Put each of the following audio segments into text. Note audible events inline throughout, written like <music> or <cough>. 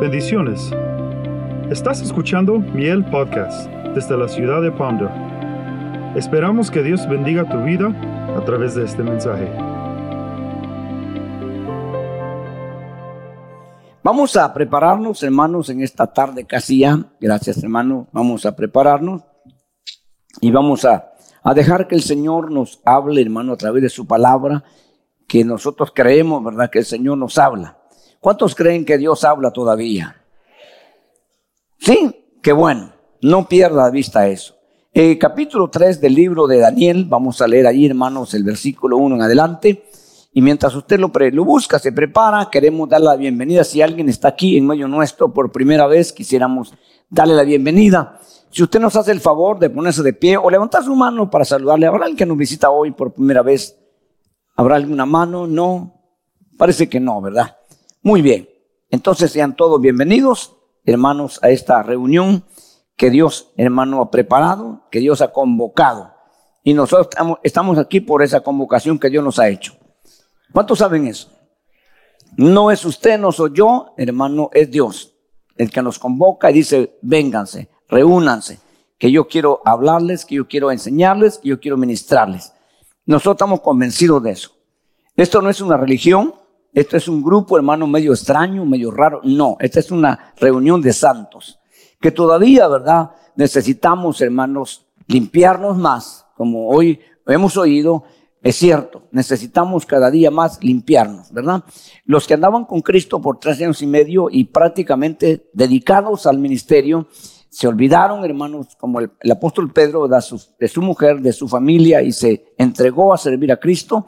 Bendiciones. Estás escuchando Miel Podcast desde la ciudad de Ponder. Esperamos que Dios bendiga tu vida a través de este mensaje. Vamos a prepararnos, hermanos, en esta tarde casi ya. Gracias, hermano. Vamos a prepararnos y vamos a, a dejar que el Señor nos hable, hermano, a través de su palabra, que nosotros creemos, ¿verdad? Que el Señor nos habla. ¿Cuántos creen que Dios habla todavía? Sí, qué bueno. No pierda vista eso. El capítulo 3 del libro de Daniel, vamos a leer ahí, hermanos, el versículo 1 en adelante. Y mientras usted lo, lo busca, se prepara, queremos darle la bienvenida. Si alguien está aquí en medio nuestro por primera vez, quisiéramos darle la bienvenida. Si usted nos hace el favor de ponerse de pie o levantar su mano para saludarle, ¿habrá alguien que nos visita hoy por primera vez? ¿Habrá alguna mano? No. Parece que no, ¿verdad? Muy bien. Entonces sean todos bienvenidos, hermanos, a esta reunión que Dios, hermano, ha preparado, que Dios ha convocado. Y nosotros estamos aquí por esa convocación que Dios nos ha hecho. ¿Cuántos saben eso? No es usted, no soy yo, hermano, es Dios el que nos convoca y dice, vénganse, reúnanse, que yo quiero hablarles, que yo quiero enseñarles, que yo quiero ministrarles. Nosotros estamos convencidos de eso. Esto no es una religión, esto es un grupo, hermano, medio extraño, medio raro. No, esta es una reunión de santos. Que todavía, ¿verdad? Necesitamos, hermanos, limpiarnos más, como hoy hemos oído. Es cierto, necesitamos cada día más limpiarnos, ¿verdad? Los que andaban con Cristo por tres años y medio y prácticamente dedicados al ministerio, se olvidaron, hermanos, como el, apóstol Pedro, de su mujer, de su familia y se entregó a servir a Cristo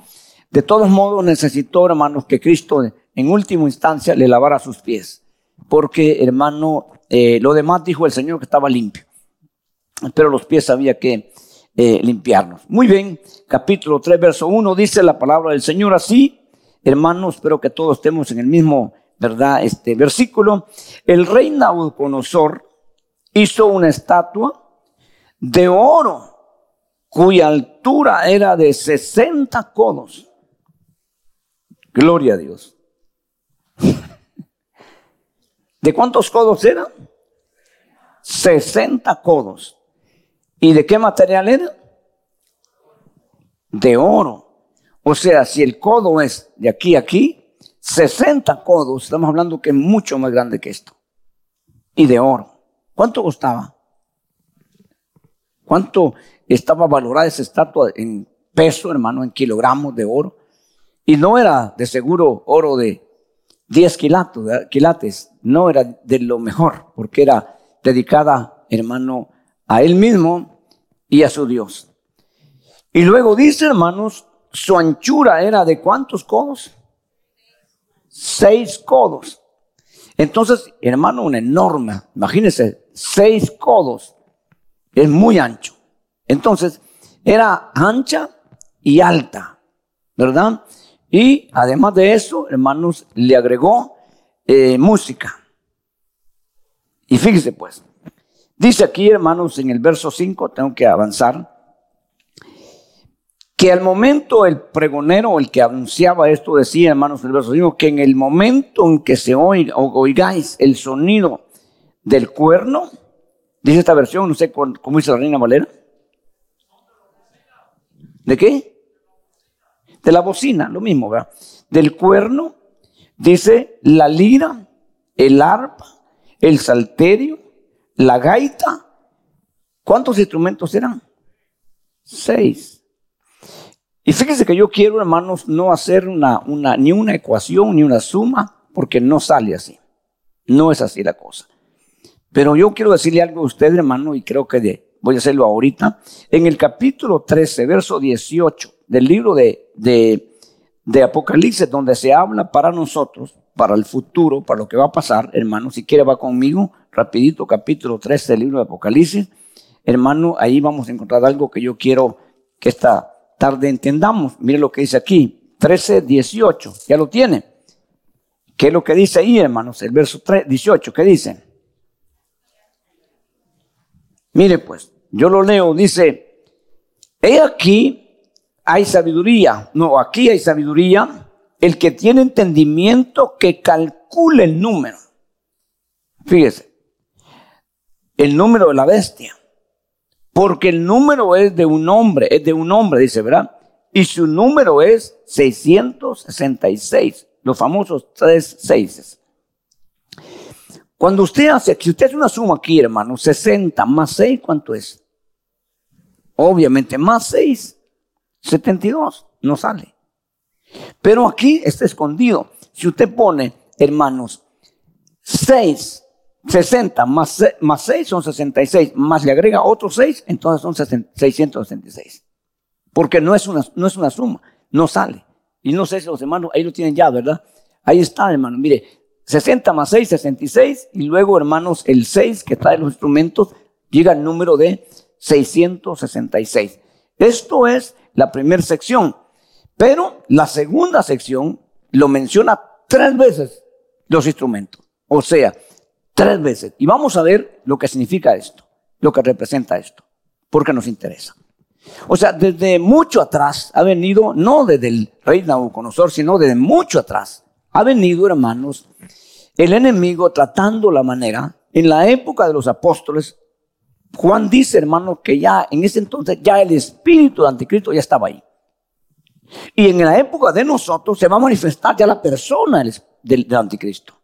de todos modos necesitó, hermanos, que Cristo en última instancia le lavara sus pies. Porque, hermano, eh, lo demás dijo el Señor que estaba limpio. Pero los pies había que eh, limpiarnos. Muy bien, capítulo 3, verso 1 dice la palabra del Señor así. Hermanos, espero que todos estemos en el mismo, ¿verdad? Este versículo. El rey Nabucodonosor hizo una estatua de oro cuya altura era de 60 codos Gloria a Dios. <laughs> ¿De cuántos codos eran? 60 codos. ¿Y de qué material era? De oro. O sea, si el codo es de aquí a aquí, 60 codos, estamos hablando que es mucho más grande que esto. Y de oro. ¿Cuánto costaba? ¿Cuánto estaba valorada esa estatua en peso, hermano, en kilogramos de oro? Y no era de seguro oro de 10 quilates, no era de lo mejor, porque era dedicada, hermano, a él mismo y a su Dios. Y luego dice, hermanos, su anchura era de cuántos codos? Seis codos. Entonces, hermano, una enorme, imagínense, seis codos. Es muy ancho. Entonces, era ancha y alta, ¿verdad? Y además de eso, hermanos, le agregó eh, música. Y fíjese pues, dice aquí, hermanos, en el verso 5, tengo que avanzar, que al momento el pregonero, el que anunciaba esto, decía, hermanos, en el verso 5, que en el momento en que se oiga, oigáis el sonido del cuerno, dice esta versión, no sé cómo dice la reina Valera. ¿De qué? De la bocina, lo mismo, ¿verdad? Del cuerno, dice la lira, el arpa, el salterio, la gaita. ¿Cuántos instrumentos eran? Seis. Y fíjense que yo quiero, hermanos, no hacer una, una, ni una ecuación ni una suma, porque no sale así. No es así la cosa. Pero yo quiero decirle algo a usted, hermano, y creo que voy a hacerlo ahorita. En el capítulo 13, verso 18 del libro de, de, Apocalipsis, donde se habla para nosotros, para el futuro, para lo que va a pasar, hermano, si quiere va conmigo, rapidito, capítulo 13 del libro de Apocalipsis, hermano, ahí vamos a encontrar algo que yo quiero que esta tarde entendamos. Mire lo que dice aquí, 13, 18, ya lo tiene. ¿Qué es lo que dice ahí, hermanos? El verso 3, 18, ¿qué dice? Mire pues, yo lo leo, dice, he aquí hay sabiduría. No, aquí hay sabiduría. El que tiene entendimiento que calcule el número. Fíjese, el número de la bestia. Porque el número es de un hombre, es de un hombre, dice, ¿verdad? Y su número es 666, los famosos tres seises. Cuando usted hace, si usted hace una suma aquí, hermano, 60 más 6, ¿cuánto es? Obviamente, más 6, 72, no sale. Pero aquí está escondido. Si usted pone, hermanos, 6, 60 más, más 6 son 66, más le agrega otros 6, entonces son 666. Porque no es, una, suma, no sale. Y no sé si los hermanos ahí lo tienen ya, ¿verdad? Ahí está, hermano. Mire, 60 más 6, 66. Y luego, hermanos, el 6 que está los instrumentos llega al número de 666. Esto es la primera sección. Pero la segunda sección lo menciona tres veces los instrumentos. O sea, tres veces. Y vamos a ver lo que significa esto, lo que representa esto, porque nos interesa. O sea, desde mucho atrás ha venido, no desde el rey Nabucodonosor, sino desde mucho atrás, ha venido, hermanos, el enemigo tratando la manera, en la época de los apóstoles, Juan dice, hermano, que ya en ese entonces ya el espíritu de anticristo ya estaba ahí. Y en la época de nosotros se va a manifestar ya la persona del, anticristo.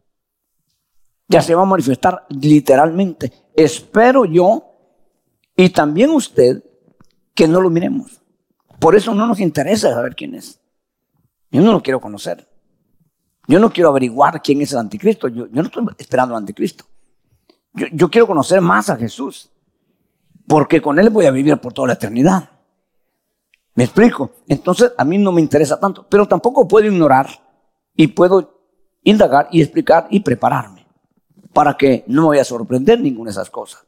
Ya se va a manifestar literalmente. Espero yo y también usted que no lo miremos. Por eso no nos interesa saber quién es. Yo no lo quiero conocer. Yo no quiero averiguar quién es el anticristo. Yo, no estoy esperando al anticristo. Yo, yo, quiero conocer más a Jesús. Porque con Él voy a vivir por toda la eternidad. ¿Me explico? Entonces a mí no me interesa tanto. Pero tampoco puedo ignorar y puedo indagar y explicar y prepararme. Para que no me vaya a sorprender ninguna de esas cosas.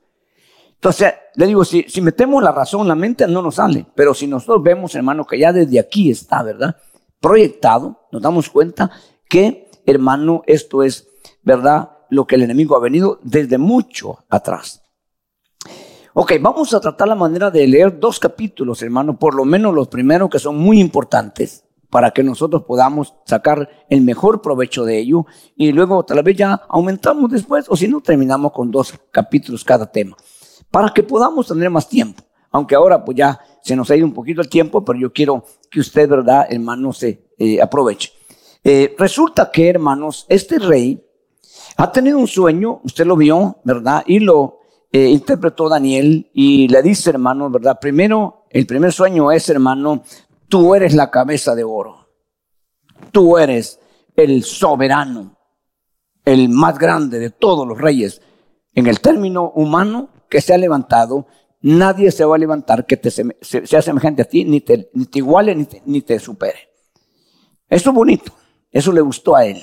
Entonces, le digo, si, si metemos la razón la mente, no nos sale. Pero si nosotros vemos, hermano, que ya desde aquí está, ¿verdad? Proyectado, nos damos cuenta que, hermano, esto es, ¿verdad? Lo que el enemigo ha venido desde mucho atrás. Ok, vamos a tratar la manera de leer dos capítulos, hermano, por lo menos los primeros que son muy importantes para que nosotros podamos sacar el mejor provecho de ello y luego tal vez ya aumentamos después o si no terminamos con dos capítulos cada tema para que podamos tener más tiempo. Aunque ahora pues ya se nos ha ido un poquito el tiempo, pero yo quiero que usted, ¿verdad, hermano, se eh, aproveche. Eh, resulta que, hermanos, este rey ha tenido un sueño, usted lo vio, ¿verdad? Y lo eh, interpretó Daniel y le dice, hermano, ¿verdad? Primero, el primer sueño es, hermano, tú eres la cabeza de oro. Tú eres el soberano, el más grande de todos los reyes. En el término humano, que se ha levantado, nadie se va a levantar que te, sea semejante a ti, ni te, ni iguale, ni te, supere. Eso es bonito, eso le gustó a él.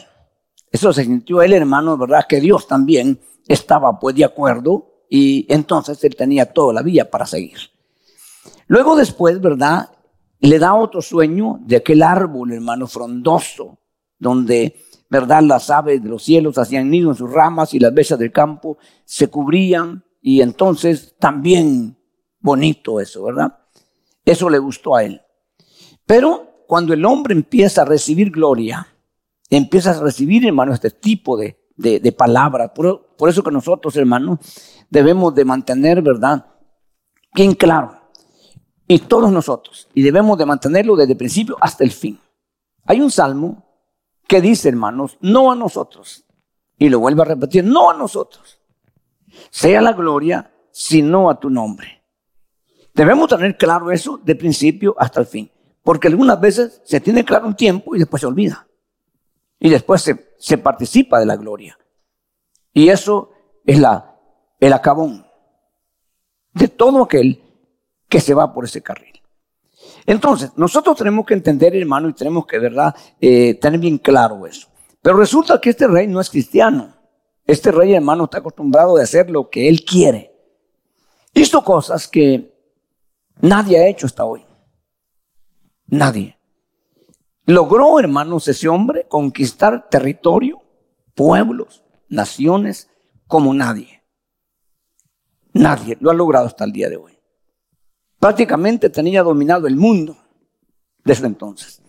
Eso se sintió él, hermano, ¿verdad? Que Dios también estaba pues de acuerdo y entonces él tenía toda la vía para seguir. Luego después, ¿verdad? Le da otro sueño de aquel árbol, hermano, frondoso, donde, ¿verdad? Las aves de los cielos hacían nido en sus ramas y las besas del campo se cubrían y entonces también bonito eso, ¿verdad? Eso le gustó a él. Pero cuando el hombre empieza a recibir gloria, empieza a recibir, hermano, este tipo de, de, palabras. Por, por, eso que nosotros, hermano, debemos de mantener, ¿verdad? Bien claro. Y todos nosotros. Y debemos de mantenerlo desde el principio hasta el fin. Hay un salmo que dice, hermanos, no a nosotros. Y lo vuelve a repetir, no a nosotros sea la gloria, sino a tu nombre. Debemos tener claro eso de principio hasta el fin, porque algunas veces se tiene claro un tiempo y después se olvida. Y después se, se participa de la gloria. Y eso es la, el acabón de todo aquel que se va por ese carril. Entonces, nosotros tenemos que entender, hermano, y tenemos que, ¿verdad?, eh, tener bien claro eso. Pero resulta que este rey no es cristiano. Este rey hermano está acostumbrado a hacer lo que él quiere. Hizo cosas que nadie ha hecho hasta hoy. Nadie. Logró, hermanos, ese hombre conquistar territorio, pueblos, naciones, como nadie. Nadie lo ha logrado hasta el día de hoy. Prácticamente tenía dominado el mundo desde entonces.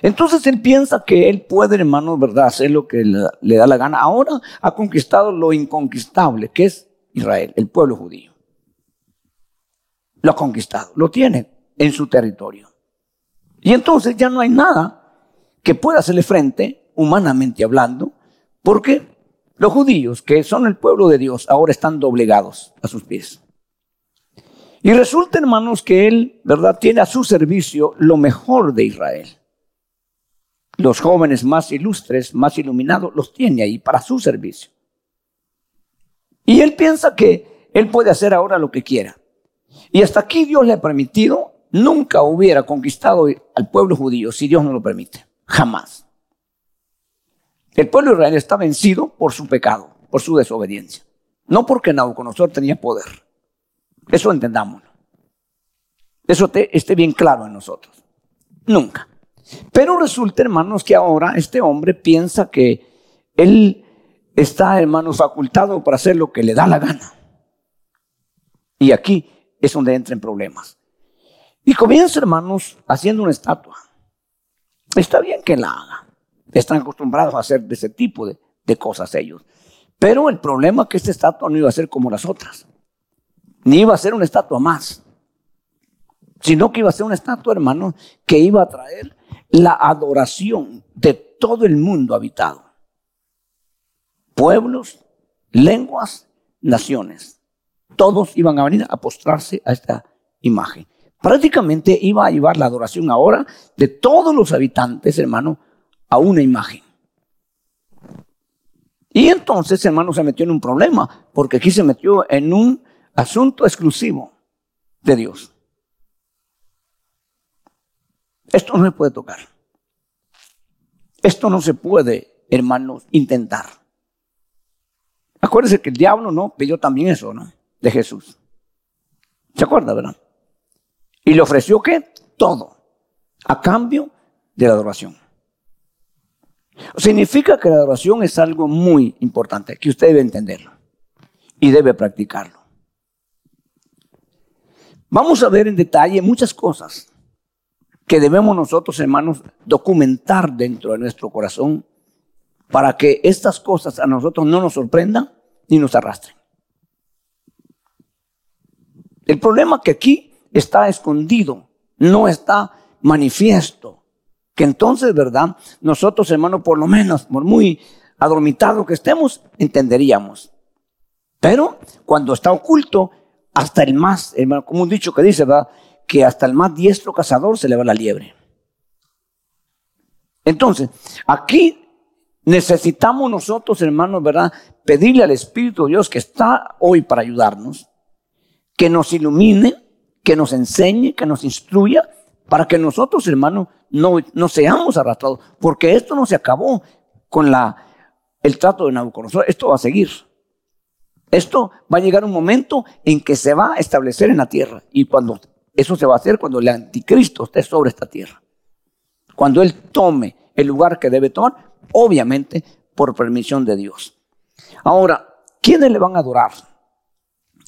Entonces él piensa que él puede, hermano, ¿verdad?, hacer lo que le, le da la gana. Ahora ha conquistado lo inconquistable, que es Israel, el pueblo judío. Lo ha conquistado, lo tiene en su territorio. Y entonces ya no hay nada que pueda hacerle frente, humanamente hablando, porque los judíos, que son el pueblo de Dios, ahora están doblegados a sus pies. Y resulta, hermanos, que él, ¿verdad?, tiene a su servicio lo mejor de Israel. Los jóvenes más ilustres, más iluminados, los tiene ahí para su servicio. Y él piensa que él puede hacer ahora lo que quiera. Y hasta aquí Dios le ha permitido nunca hubiera conquistado al pueblo judío si Dios no lo permite. Jamás. El pueblo de Israel está vencido por su pecado, por su desobediencia. No porque Nabucodonosor tenía poder. Eso entendámoslo. Eso esté bien claro en nosotros. Nunca. Pero resulta, hermanos, que ahora este hombre piensa que él está, hermanos, facultado para hacer lo que le da la gana. Y aquí es donde entran problemas. Y comienza, hermanos, haciendo una estatua. Está bien que la haga. Están acostumbrados a hacer de ese tipo de, cosas ellos. Pero el problema es que esta estatua no iba a ser como las otras. Ni iba a ser una estatua más. Sino que iba a ser una estatua, hermanos, que iba a traer la adoración de todo el mundo habitado. Pueblos, lenguas, naciones. Todos iban a venir a postrarse a esta imagen prácticamente iba a llevar la adoración ahora de todos los habitantes, hermano, a una imagen. Y entonces, hermano, se metió en un problema, porque aquí se metió en un asunto exclusivo de Dios. Esto no se puede tocar. Esto no se puede, hermanos, intentar. Acuérdense que el diablo no pidió también eso, ¿no? De Jesús. ¿Se acuerda, verdad? Y le ofreció qué? Todo. A cambio de la adoración. Significa que la adoración es algo muy importante, que usted debe entenderlo y debe practicarlo. Vamos a ver en detalle muchas cosas que debemos nosotros, hermanos, documentar dentro de nuestro corazón para que estas cosas a nosotros no nos sorprendan ni nos arrastren. El problema que aquí está escondido, no está manifiesto. Que entonces, ¿verdad? Nosotros, hermano, por lo menos, por muy adormitados que estemos, entenderíamos. Pero cuando está oculto, hasta el más, hermano, como un dicho que dice, ¿verdad? Que hasta el más diestro cazador se le va la liebre. Entonces, aquí necesitamos nosotros, hermanos, ¿verdad? Pedirle al Espíritu de Dios que está hoy para ayudarnos, que nos ilumine, que nos enseñe, que nos instruya, para que nosotros, hermanos, no, no seamos arrastrados, porque esto no se acabó con la, el trato de Nabucodonosor, esto va a seguir. Esto va a llegar un momento en que se va a establecer en la tierra. Y cuando eso se va a hacer, cuando el anticristo esté sobre esta tierra. Cuando él tome el lugar que debe tomar, obviamente por permisión de Dios. Ahora, ¿quiénes le van a adorar?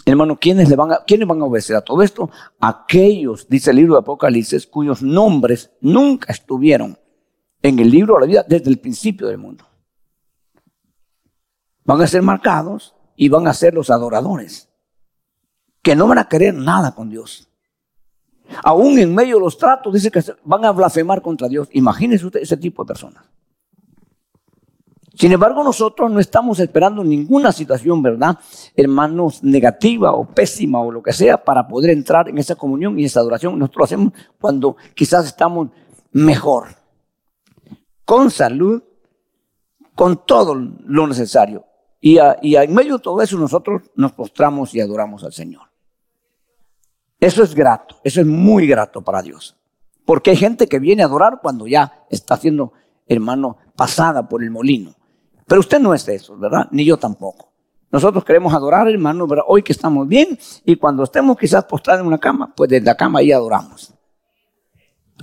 Hermano, ¿quiénes, le van a, ¿quiénes van a obedecer a todo esto? Aquellos, dice el libro de Apocalipsis, cuyos nombres nunca estuvieron en el libro de la vida desde el principio del mundo. Van a ser marcados y van a ser los adoradores, que no van a querer nada con Dios. Aún en medio de los tratos dice que van a blasfemar contra Dios. Imagínese usted ese tipo de personas. Sin embargo, nosotros no estamos esperando ninguna situación, ¿verdad? Hermanos, negativa o pésima o lo que sea para poder entrar en esa comunión y esa adoración. Nosotros lo hacemos cuando quizás estamos mejor, con salud, con todo lo necesario. Y, en medio de todo eso nosotros nos postramos y adoramos al Señor. Eso es grato, eso es muy grato para Dios. Porque hay gente que viene a adorar cuando ya está siendo, hermano, pasada por el molino. Pero usted no es eso, ¿verdad? Ni yo tampoco. Nosotros queremos adorar, hermano, ¿verdad? hoy que estamos bien y cuando estemos quizás postrados en una cama, pues desde la cama ahí adoramos.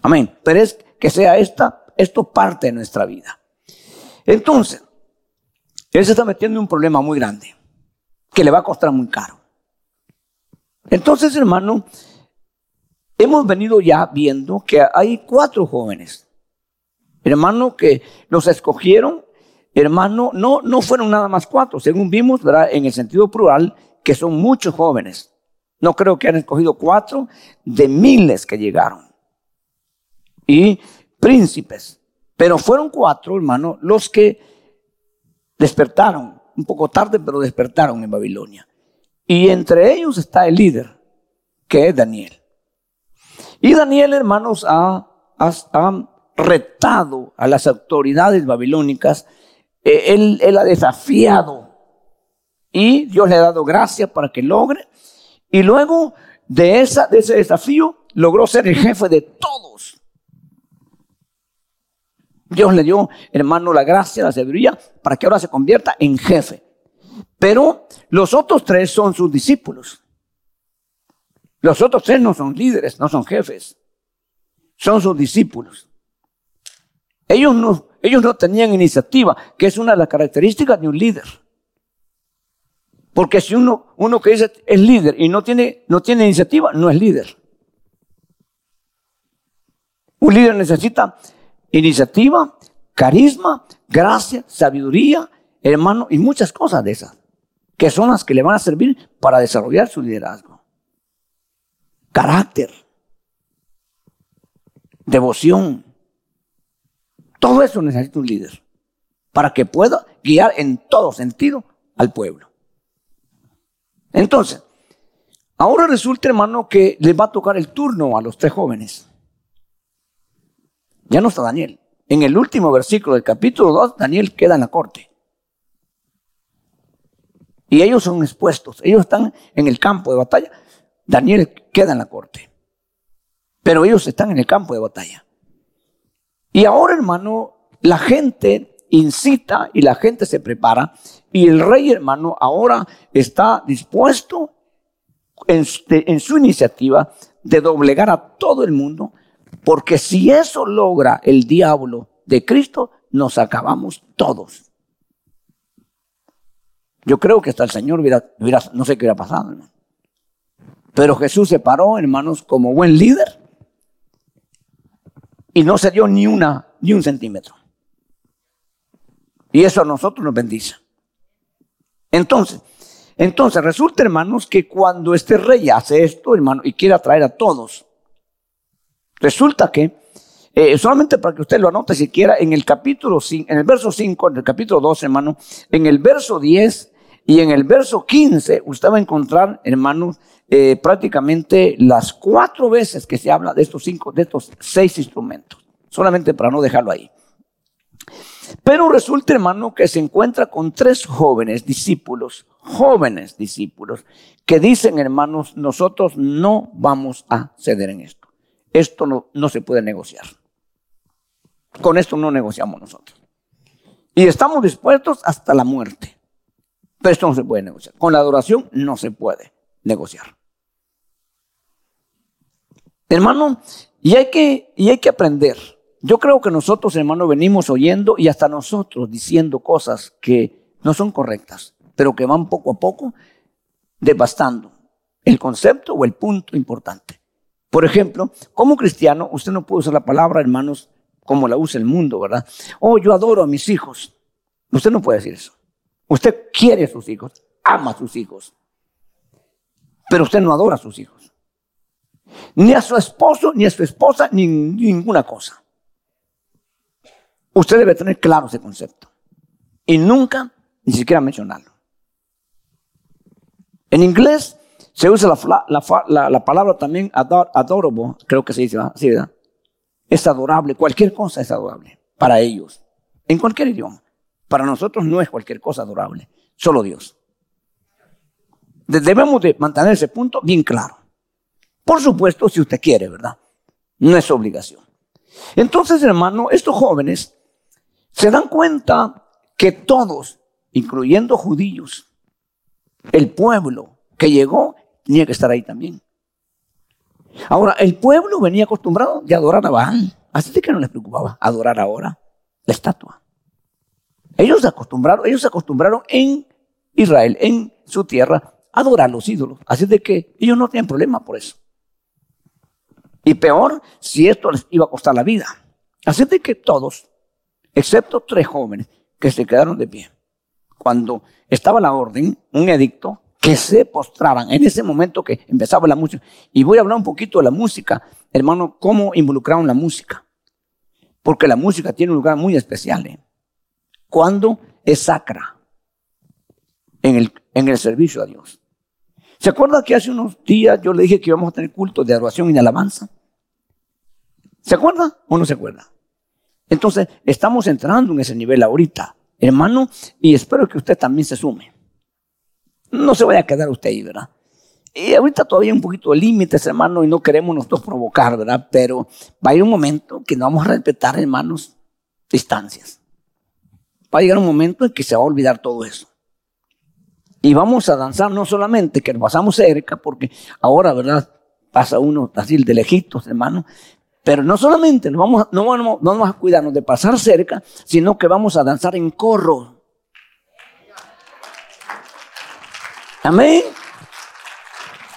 Amén. Pero es que sea esta, esto parte de nuestra vida. Entonces, él se está metiendo en un problema muy grande que le va a costar muy caro. Entonces, hermano, hemos venido ya viendo que hay cuatro jóvenes Hermano, que los escogieron, hermano, no, no fueron nada más cuatro, según vimos. En el sentido plural, que son muchos jóvenes. No creo que hayan escogido cuatro de miles que llegaron. Y príncipes. Pero fueron cuatro, hermano, los que despertaron, un poco tarde, pero despertaron en Babilonia. Y entre ellos está el líder, que es Daniel. Y Daniel, hermanos, ha, retado a las autoridades babilónicas, él, él, ha desafiado y Dios le ha dado gracia para que logre. Y luego de, esa, de ese desafío logró ser el jefe de todos. Dios le dio, hermano, la gracia, la sabiduría, para que ahora se convierta en jefe. Pero los otros tres son sus discípulos. Los otros tres no son líderes, no son jefes. Son sus discípulos. Ellos no, ellos no tenían iniciativa, que es una de las características de un líder. Porque si uno, uno que dice es líder y no tiene, no tiene iniciativa, no es líder. Un líder necesita iniciativa, carisma, gracia, sabiduría, hermano, y muchas cosas de esas, que son las que le van a servir para desarrollar su liderazgo. Carácter, devoción, todo eso necesita un líder para que pueda guiar en todo sentido al pueblo. Entonces, ahora resulta, hermano, que les va a tocar el turno a los tres jóvenes. Ya no está Daniel. En el último versículo del capítulo 2, Daniel queda en la corte. Y ellos son expuestos, ellos están en el campo de batalla. Daniel queda en la corte. Pero ellos están en el campo de batalla. Y ahora, hermano, la gente incita y la gente se prepara. Y el rey, hermano, ahora está dispuesto en, su iniciativa de doblegar a todo el mundo porque si eso logra el diablo de Cristo, nos acabamos todos. Yo creo que hasta el Señor hubiera, no sé qué hubiera pasado, hermano. Pero Jesús se paró, hermanos, como buen líder y no se dio ni una, ni un centímetro. Y eso a nosotros nos bendice. Entonces, entonces resulta, hermanos, que cuando este rey hace esto, hermano, y quiere atraer a todos Resulta que, eh, solamente para que usted lo anote siquiera, en el capítulo 5, en el verso 5, en el capítulo 12, hermano, en el verso 10 y en el verso 15, usted va a encontrar, hermanos, eh, prácticamente las cuatro veces que se habla de estos cinco, de estos seis instrumentos. Solamente para no dejarlo ahí. Pero resulta, hermano, que se encuentra con tres jóvenes discípulos, jóvenes discípulos, que dicen, hermanos, nosotros no vamos a ceder en esto. Esto no, no se puede negociar. Con esto no negociamos nosotros. Y estamos dispuestos hasta la muerte. Pero esto no se puede negociar. Con la adoración no se puede negociar. Hermano, y hay que, y hay que aprender. Yo creo que nosotros, hermano, venimos oyendo y hasta nosotros diciendo cosas que no son correctas, pero que van poco a poco devastando el concepto o el punto importante. Por ejemplo, como cristiano, usted no puede usar la palabra, hermanos, como la usa el mundo, ¿verdad? Oh, yo adoro a mis hijos. Usted no puede decir eso. Usted quiere a sus hijos, ama a sus hijos. Pero usted no adora a sus hijos. Ni a su esposo, ni a su esposa, ni ninguna cosa. Usted debe tener claro ese concepto. Y nunca, ni siquiera mencionarlo. En inglés, se usa la, palabra también adorable, creo que se dice, ¿verdad? ¿verdad? Es adorable, cualquier cosa es adorable para ellos, en cualquier idioma. Para nosotros no es cualquier cosa adorable, solo Dios. Debemos de mantener ese punto bien claro. Por supuesto, si usted quiere, ¿verdad? No es obligación. Entonces, hermano, estos jóvenes se dan cuenta que todos, incluyendo judíos, el pueblo que llegó, tenía que estar ahí también. Ahora, el pueblo venía acostumbrado de adorar a Baal, así que no les preocupaba adorar ahora la estatua. Ellos se acostumbraron, ellos se acostumbraron en Israel, en su tierra, adorar los ídolos. Así de que ellos no tienen problema por eso. Y peor si esto les iba a costar la vida. Así de que todos, excepto tres jóvenes que se quedaron de pie. Cuando estaba la orden, un edicto, que se postraban en ese momento que empezaba la música. Y voy a hablar un poquito de la música, hermano, cómo involucraron la música. Porque la música tiene un lugar muy especial. ¿eh? Cuando es sacra en el, en el servicio a Dios. ¿Se acuerda que hace unos días yo le dije que íbamos a tener cultos de adoración y de alabanza? ¿Se acuerda o no se acuerda? Entonces, estamos entrando en ese nivel ahorita, hermano, y espero que usted también se sume. No se vaya a quedar usted ahí, ¿verdad? Y ahorita todavía hay un poquito de límites, hermano, y no queremos nosotros provocar, ¿verdad? Pero va a ir un momento que no vamos a respetar, hermanos, distancias. Va a llegar un momento en que se va a olvidar todo eso. Y vamos a danzar no solamente que pasamos cerca, porque ahora, ¿verdad? Pasa uno así de lejitos, hermano, pero no solamente nos vamos, no, no a cuidarnos de pasar cerca, sino que vamos a danzar en corro. Amén.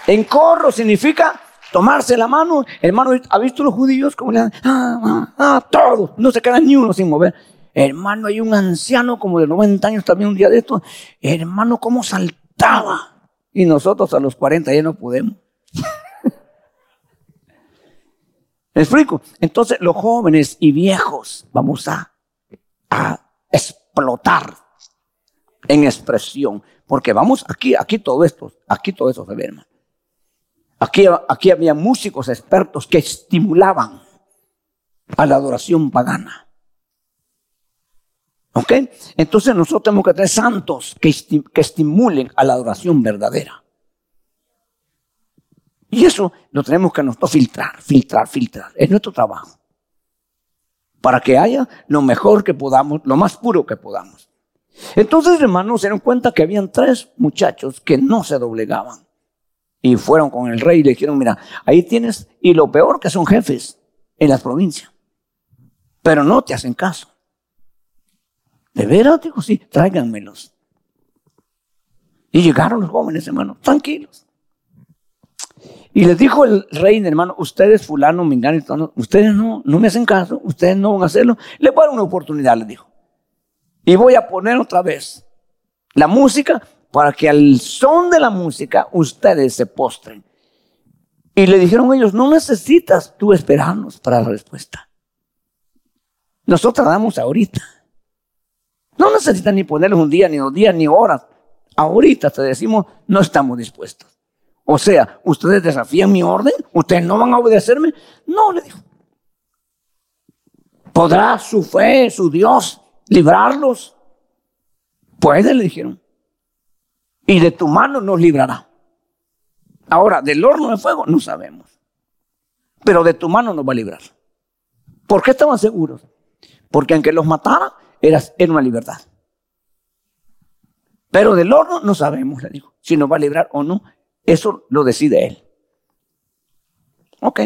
En corro significa tomarse la mano. Hermano, ¿ha visto los judíos como le dan? Ah, ah, ah, todos. No se queda ni uno sin mover. Hermano, hay un anciano como de 90 años también un día de esto. Hermano, cómo saltaba. Y nosotros a los 40 ya no podemos. <laughs> ¿Me explico? Entonces los jóvenes y viejos vamos a, a explotar en expresión. Porque vamos, aquí, aquí todo esto, aquí todo eso se ve, hermano. Aquí, aquí había músicos expertos que estimulaban a la adoración pagana. Entonces nosotros tenemos que tener santos que, que estimulen a la adoración verdadera. Y eso lo tenemos que nosotros filtrar, filtrar, filtrar. Es nuestro trabajo. Para que haya lo mejor que podamos, lo más puro que podamos. Entonces, hermanos, se dieron cuenta que habían tres muchachos que no se doblegaban. Y fueron con el rey y le dijeron, mira, ahí tienes, y lo peor que son jefes en las provincias. Pero no te hacen caso. De veras, digo, sí, tráiganmelos. Y llegaron los jóvenes, hermanos, tranquilos. Y les dijo el rey, hermano, ustedes fulano, mingano, ustedes no, no me hacen caso, ustedes no van a hacerlo. Le voy a dar una oportunidad, les dijo. Y voy a poner otra vez la música para que al son de la música ustedes se postren. Y le dijeron ellos, no necesitas tú esperarnos para la respuesta. Nosotros damos ahorita. No necesitas ni ponerles un día, ni dos días, ni horas. Ahorita te decimos, no estamos dispuestos. O sea, ¿ustedes desafían mi orden? ¿Ustedes no van a obedecerme? No, le dijo. ¿Podrá su fe, su Dios, librarlos? Puede, le dijeron. Y de tu mano nos librará. Ahora, del horno de fuego no sabemos. Pero de tu mano nos va a librar. ¿Por qué estaban seguros? Porque aunque los matara, era, era una libertad. Pero del horno no sabemos, le dijo, si nos va a librar o no. Eso lo decide él. Ok.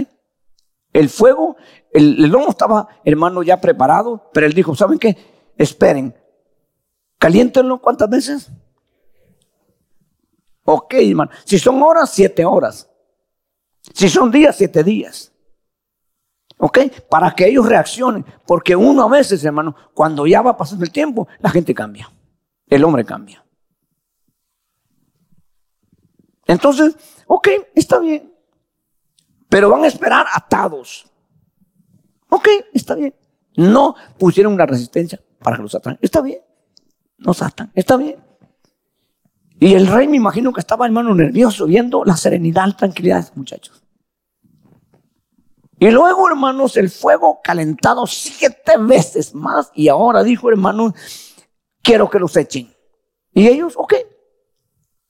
El fuego, el, lomo estaba, hermano, ya preparado, pero él dijo, ¿saben qué? Esperen. Caliéntenlo cuántas veces. Ok, hermano. Si son horas, siete horas. Si son días, siete días. ¿Ok? Para que ellos reaccionen. Porque uno a veces, hermano, cuando ya va pasando el tiempo, la gente cambia. El hombre cambia. Entonces, ok, está bien. Pero van a esperar atados. Ok, está bien. No pusieron una resistencia para que los atan. Está bien. Nos atan. Está bien. Y el rey me imagino que estaba hermano nervioso viendo la serenidad, la tranquilidad de muchachos. Y luego, hermanos, el fuego calentado siete veces más. Y ahora dijo, hermano, quiero que los echen. Y ellos, ok,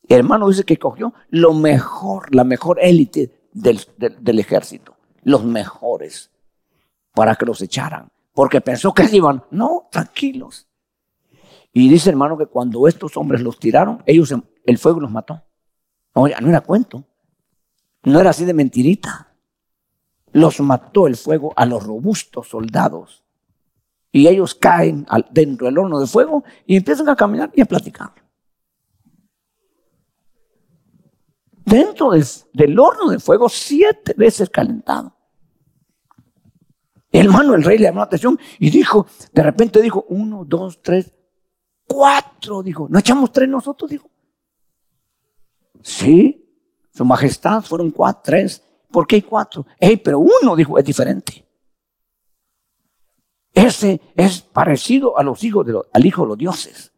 hermano dice que cogió lo mejor, la mejor élite del, ejército, los mejores, para que los echaran, porque pensó que iban, no, tranquilos. Y dice hermano que cuando estos hombres los tiraron, ellos el fuego los mató. No era cuento, no era así de mentirita. Los mató el fuego a los robustos soldados. Y ellos caen dentro del horno de fuego y empiezan a caminar y a platicar. dentro del, horno de fuego siete veces calentado. Hermano, el rey le llamó la atención y dijo, de repente dijo, uno, dos, tres, cuatro, dijo, ¿no echamos tres nosotros? Dijo. Sí, su majestad fueron cuatro, tres. ¿Por qué hay cuatro? Pero uno, dijo, es diferente. Ese es parecido a los hijos de los, al hijo de los dioses.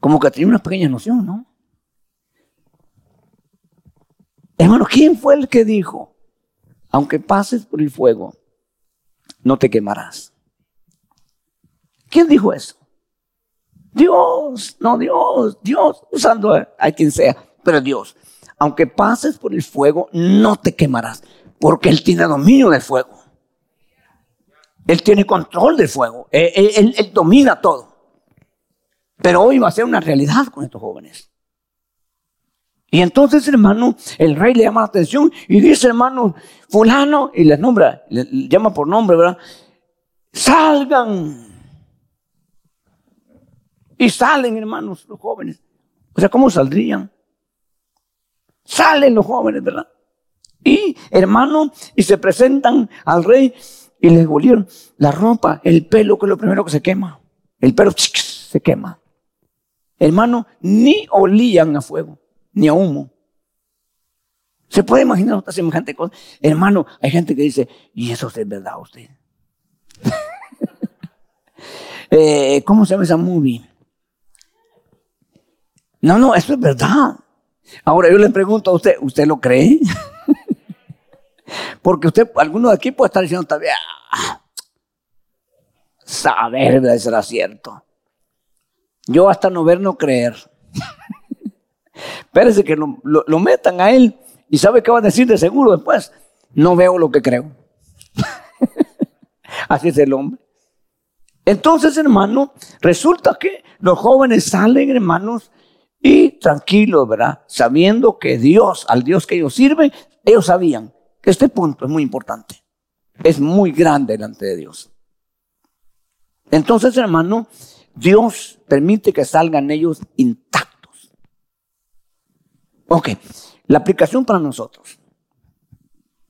Como que tenía una pequeña noción, ¿no? Hermano, ¿quién fue el que dijo? Aunque pases por el fuego, no te quemarás. ¿Quién dijo eso? Dios, no Dios, Dios, usando a quien sea, pero Dios. Aunque pases por el fuego, no te quemarás, porque Él tiene dominio del fuego. Él tiene control del fuego. Él, domina todo. Pero hoy va a ser una realidad con estos jóvenes. Y entonces, hermano, el rey le llama la atención y dice, hermano, fulano, y les nombra, le llama por nombre, ¿verdad? Salgan. Y salen, hermanos, los jóvenes. O sea, ¿cómo saldrían? Salen los jóvenes, ¿verdad? Y, hermano, y se presentan al rey y les volvieron la ropa, el pelo, que es lo primero que se quema. El pelo se quema. Hermano, ni olían a fuego, ni a humo. ¿Se puede imaginar otra semejante cosa? Hermano, hay gente que dice, ¿y eso es verdad usted? <laughs> Eh, ¿Cómo se llama esa movie? No, no, eso es verdad. Ahora yo le pregunto a usted, ¿usted lo cree? <laughs> Porque usted, alguno de aquí puede estar diciendo todavía, ah, saber será cierto. Yo hasta no ver, no creer. <laughs> Espérese que lo, lo, metan a él y sabe qué va a decir de seguro después. No veo lo que creo. <laughs> Así es el hombre. Entonces, hermano, resulta que los jóvenes salen, hermanos, y tranquilos, ¿verdad? Sabiendo que Dios, al Dios que ellos sirven, ellos sabían este punto es muy importante. Es muy grande delante de Dios. Entonces, hermano, Dios permite que salgan ellos intactos. Ok, la aplicación para nosotros.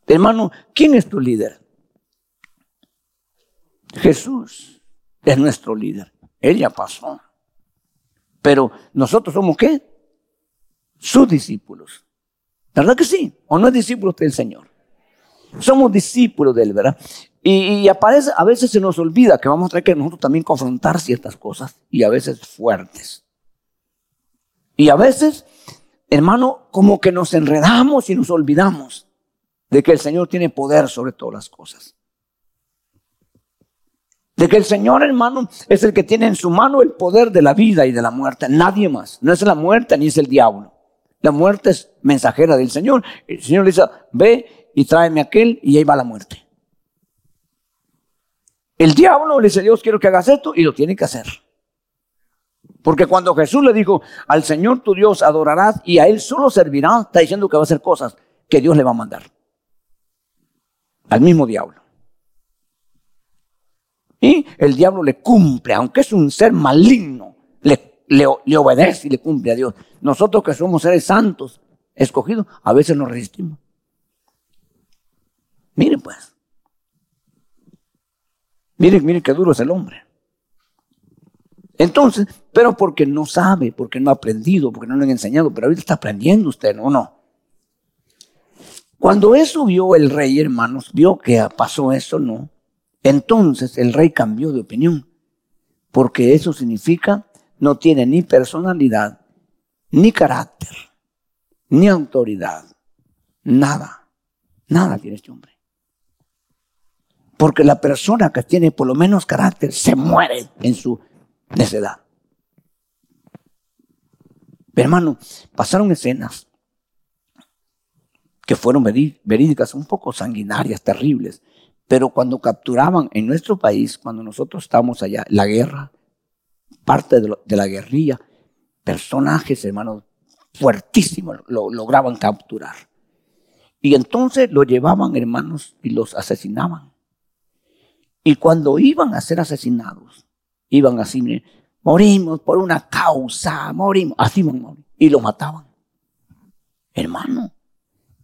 Hermano, ¿quién es tu líder? Jesús es nuestro líder. Él ya pasó. Pero nosotros somos qué? Sus discípulos. ¿Verdad que sí? ¿O no es discípulo del Señor? Somos discípulos de Él, ¿verdad? Y, aparece, a veces se nos olvida que vamos a tener que nosotros también confrontar ciertas cosas y a veces fuertes. Y a veces, hermano, como que nos enredamos y nos olvidamos de que el Señor tiene poder sobre todas las cosas. De que el Señor, hermano, es el que tiene en su mano el poder de la vida y de la muerte. Nadie más. No es la muerte ni es el diablo. La muerte es mensajera del Señor. El Señor le dice, ve y tráeme aquel y ahí va la muerte. El diablo le dice, Dios quiero que hagas esto y lo tiene que hacer. Porque cuando Jesús le dijo, al Señor tu Dios adorarás y a Él solo servirás, está diciendo que va a hacer cosas que Dios le va a mandar. Al mismo diablo. Y el diablo le cumple, aunque es un ser maligno, le, le obedece y le cumple a Dios. Nosotros que somos seres santos, escogidos, a veces nos resistimos. Miren pues. Miren, miren qué duro es el hombre. Entonces, pero porque no sabe, porque no ha aprendido, porque no le han enseñado, pero ahorita está aprendiendo usted, ¿no? no. Cuando eso vio el rey, hermanos, vio que pasó eso, ¿no? Entonces el rey cambió de opinión, porque eso significa no tiene ni personalidad, ni carácter, ni autoridad, nada, nada tiene este hombre. Porque la persona que tiene por lo menos carácter se muere en su necedad. hermano, pasaron escenas que fueron verídicas, un poco sanguinarias, terribles. Pero cuando capturaban en nuestro país, cuando nosotros estábamos allá, la guerra, parte de, la guerrilla, personajes, hermanos, fuertísimos, lo lograban capturar. Y entonces lo llevaban, hermanos, y los asesinaban. Y cuando iban a ser asesinados, iban así, morimos por una causa, morimos, así morir, y lo mataban. Hermano,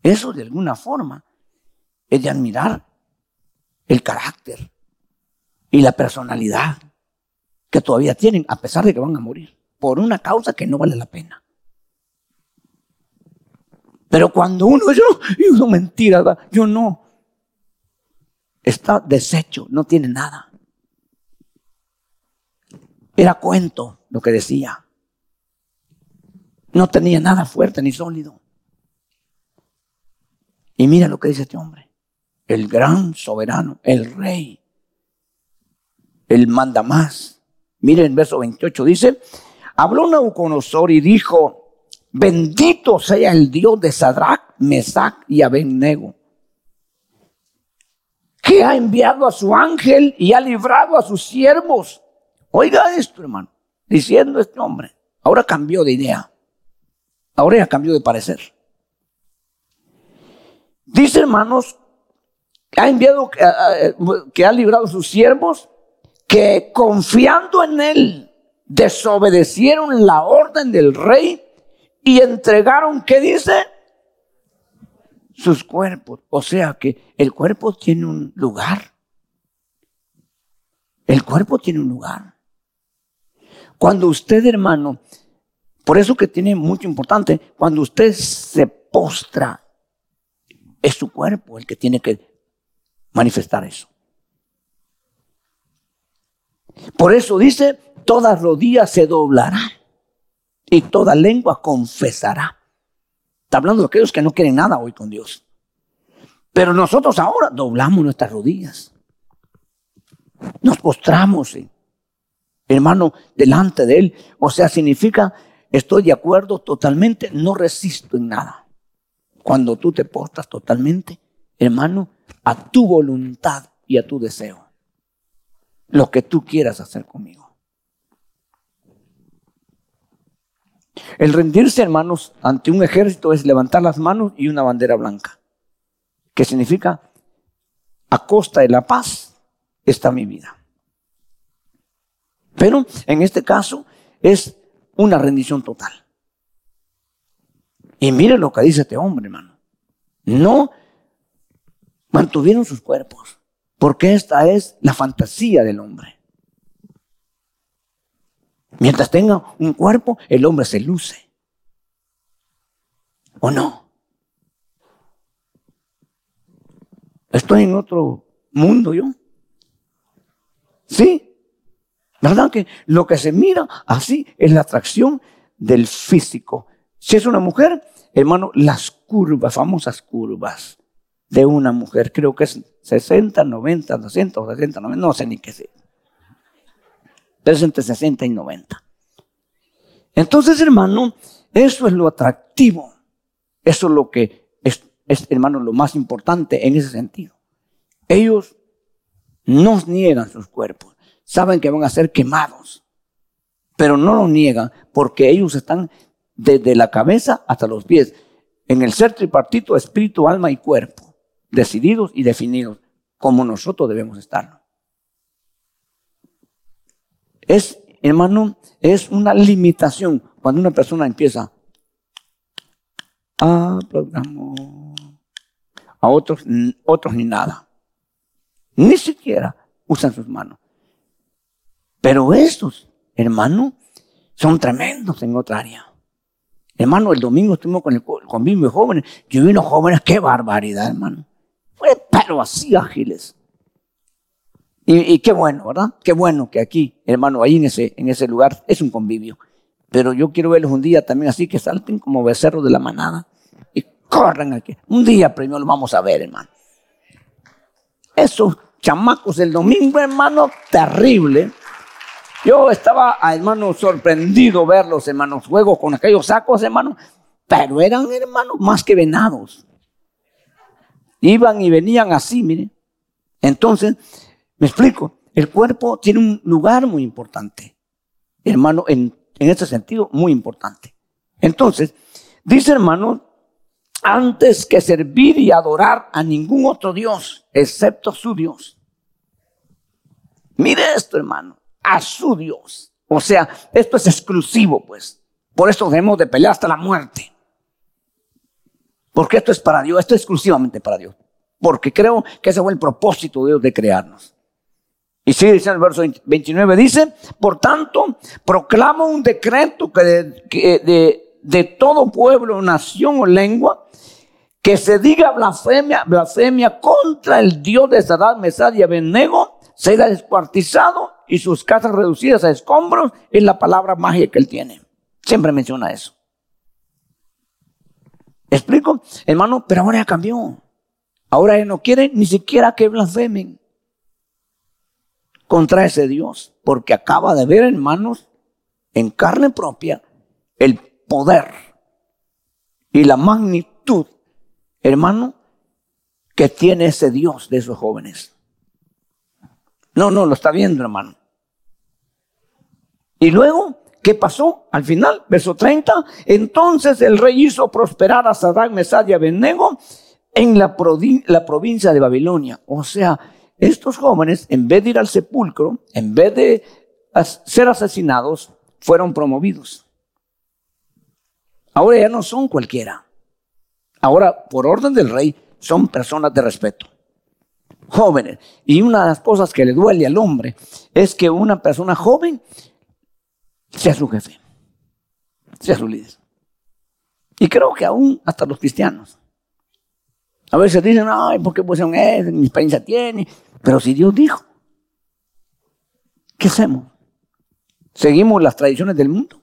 eso de alguna forma es de admirar el carácter y la personalidad que todavía tienen, a pesar de que van a morir, por una causa que no vale la pena. Pero cuando uno, yo, yo mentira, yo no, está deshecho, no tiene nada. Era cuento lo que decía. No tenía nada fuerte ni sólido. Y mira lo que dice este hombre. El gran soberano, el rey, el manda más. Miren verso 28 dice, habló Nabucodonosor y dijo, bendito sea el Dios de Sadrach, Mesach y Abednego, que ha enviado a su ángel y ha librado a sus siervos. Oiga esto, hermano, diciendo este hombre, ahora cambió de idea, ahora ya cambió de parecer. Dice, hermanos, ha enviado, que ha librado sus siervos, que confiando en él, desobedecieron la orden del rey y entregaron, ¿qué dice? Sus cuerpos. O sea que el cuerpo tiene un lugar. El cuerpo tiene un lugar. Cuando usted, hermano, por eso que tiene mucho importante, cuando usted se postra es su cuerpo el que tiene que manifestar eso. Por eso dice, toda rodilla se doblará y toda lengua confesará. Está hablando de aquellos que no quieren nada hoy con Dios. Pero nosotros ahora doblamos nuestras rodillas. Nos postramos, hermano, delante de Él. O sea, significa, estoy de acuerdo totalmente, no resisto en nada. Cuando tú te portas totalmente, hermano, a tu voluntad y a tu deseo. Lo que tú quieras hacer conmigo. El rendirse, hermanos, ante un ejército es levantar las manos y una bandera blanca. Que significa, a costa de la paz está mi vida. Pero en este caso es una rendición total. Y mire lo que dice este hombre, hermano. No mantuvieron sus cuerpos, porque esta es la fantasía del hombre. Mientras tenga un cuerpo, el hombre se luce. ¿O no? Estoy en otro mundo yo. Sí. ¿Verdad que lo que se mira así es la atracción del físico? Si es una mujer, hermano, las curvas, famosas curvas de una mujer, creo que es 60, 90, 200, 60, 90, no sé ni qué sé. Pero es entre 60 y 90. Entonces, hermano, eso es lo atractivo. Eso es lo que es, es, hermano, lo más importante en ese sentido. Ellos no niegan sus cuerpos. Saben que van a ser quemados. Pero no lo niegan porque ellos están desde la cabeza hasta los pies, en el ser tripartito, espíritu, alma y cuerpo, decididos y definidos, como nosotros debemos estar. Es, hermano, es una limitación cuando una persona empieza a programar a otros, otros ni nada. Ni siquiera usan sus manos. Pero estos, hermano, son tremendos en otra área. Hermano, el domingo estuvimos con el convivio de jóvenes. Yo vi unos jóvenes, qué barbaridad, hermano. Pero así ágiles. Y, qué bueno, ¿verdad? Qué bueno que aquí, hermano, ahí en ese, en ese lugar es un convivio. Pero yo quiero verlos un día también así, que salten como becerros de la manada y corran aquí. Un día primero lo vamos a ver, hermano. Esos chamacos del domingo, hermano, terrible. Yo estaba, ah, hermano, sorprendido verlos, hermanos, juegos con aquellos sacos, hermano, pero eran, hermanos, más que venados. Iban y venían así, miren. Entonces, me explico, el cuerpo tiene un lugar muy importante, hermano, en, en este sentido, muy importante. Entonces, dice, hermano, antes que servir y adorar a ningún otro Dios, excepto su Dios. Mire esto, hermano a su Dios. O sea, esto es exclusivo, pues. Por eso debemos de pelear hasta la muerte. Porque esto es para Dios, esto es exclusivamente para Dios. porque creo que ese fue el propósito de Dios de crearnos. Y sigue diciendo el verso 29, dice, por tanto, proclamo un decreto que de, de, todo pueblo, nación o lengua, que se diga blasfemia, blasfemia contra el Dios de Saddam, Mesad y Abednego, será descuartizado y sus casas reducidas a escombros, es la palabra mágica que él tiene. Siempre menciona eso. ¿Explico? Hermano, pero ahora ya cambió. Ahora él no quiere ni siquiera que blasfemen contra ese Dios, porque acaba de ver, hermanos, en carne propia, el poder y la magnitud, hermano, que tiene ese Dios de esos jóvenes. No, no, lo está viendo, hermano. Y luego, ¿qué pasó? Al final, verso 30, entonces el rey hizo prosperar a Saddam, Mesad y Abednego en la provincia de Babilonia. O sea, estos jóvenes, en vez de ir al sepulcro, en vez de ser asesinados, fueron promovidos. Ahora ya no son cualquiera. Ahora, por orden del rey, son personas de respeto. Jóvenes. Y una de las cosas que le duele al hombre es que una persona joven sea su jefe, sea su líder. Y creo que aún hasta los cristianos. A veces dicen, ay, ¿por qué pusieron eso? Mi experiencia tiene. Pero si Dios dijo, ¿qué hacemos? ¿Seguimos las tradiciones del mundo?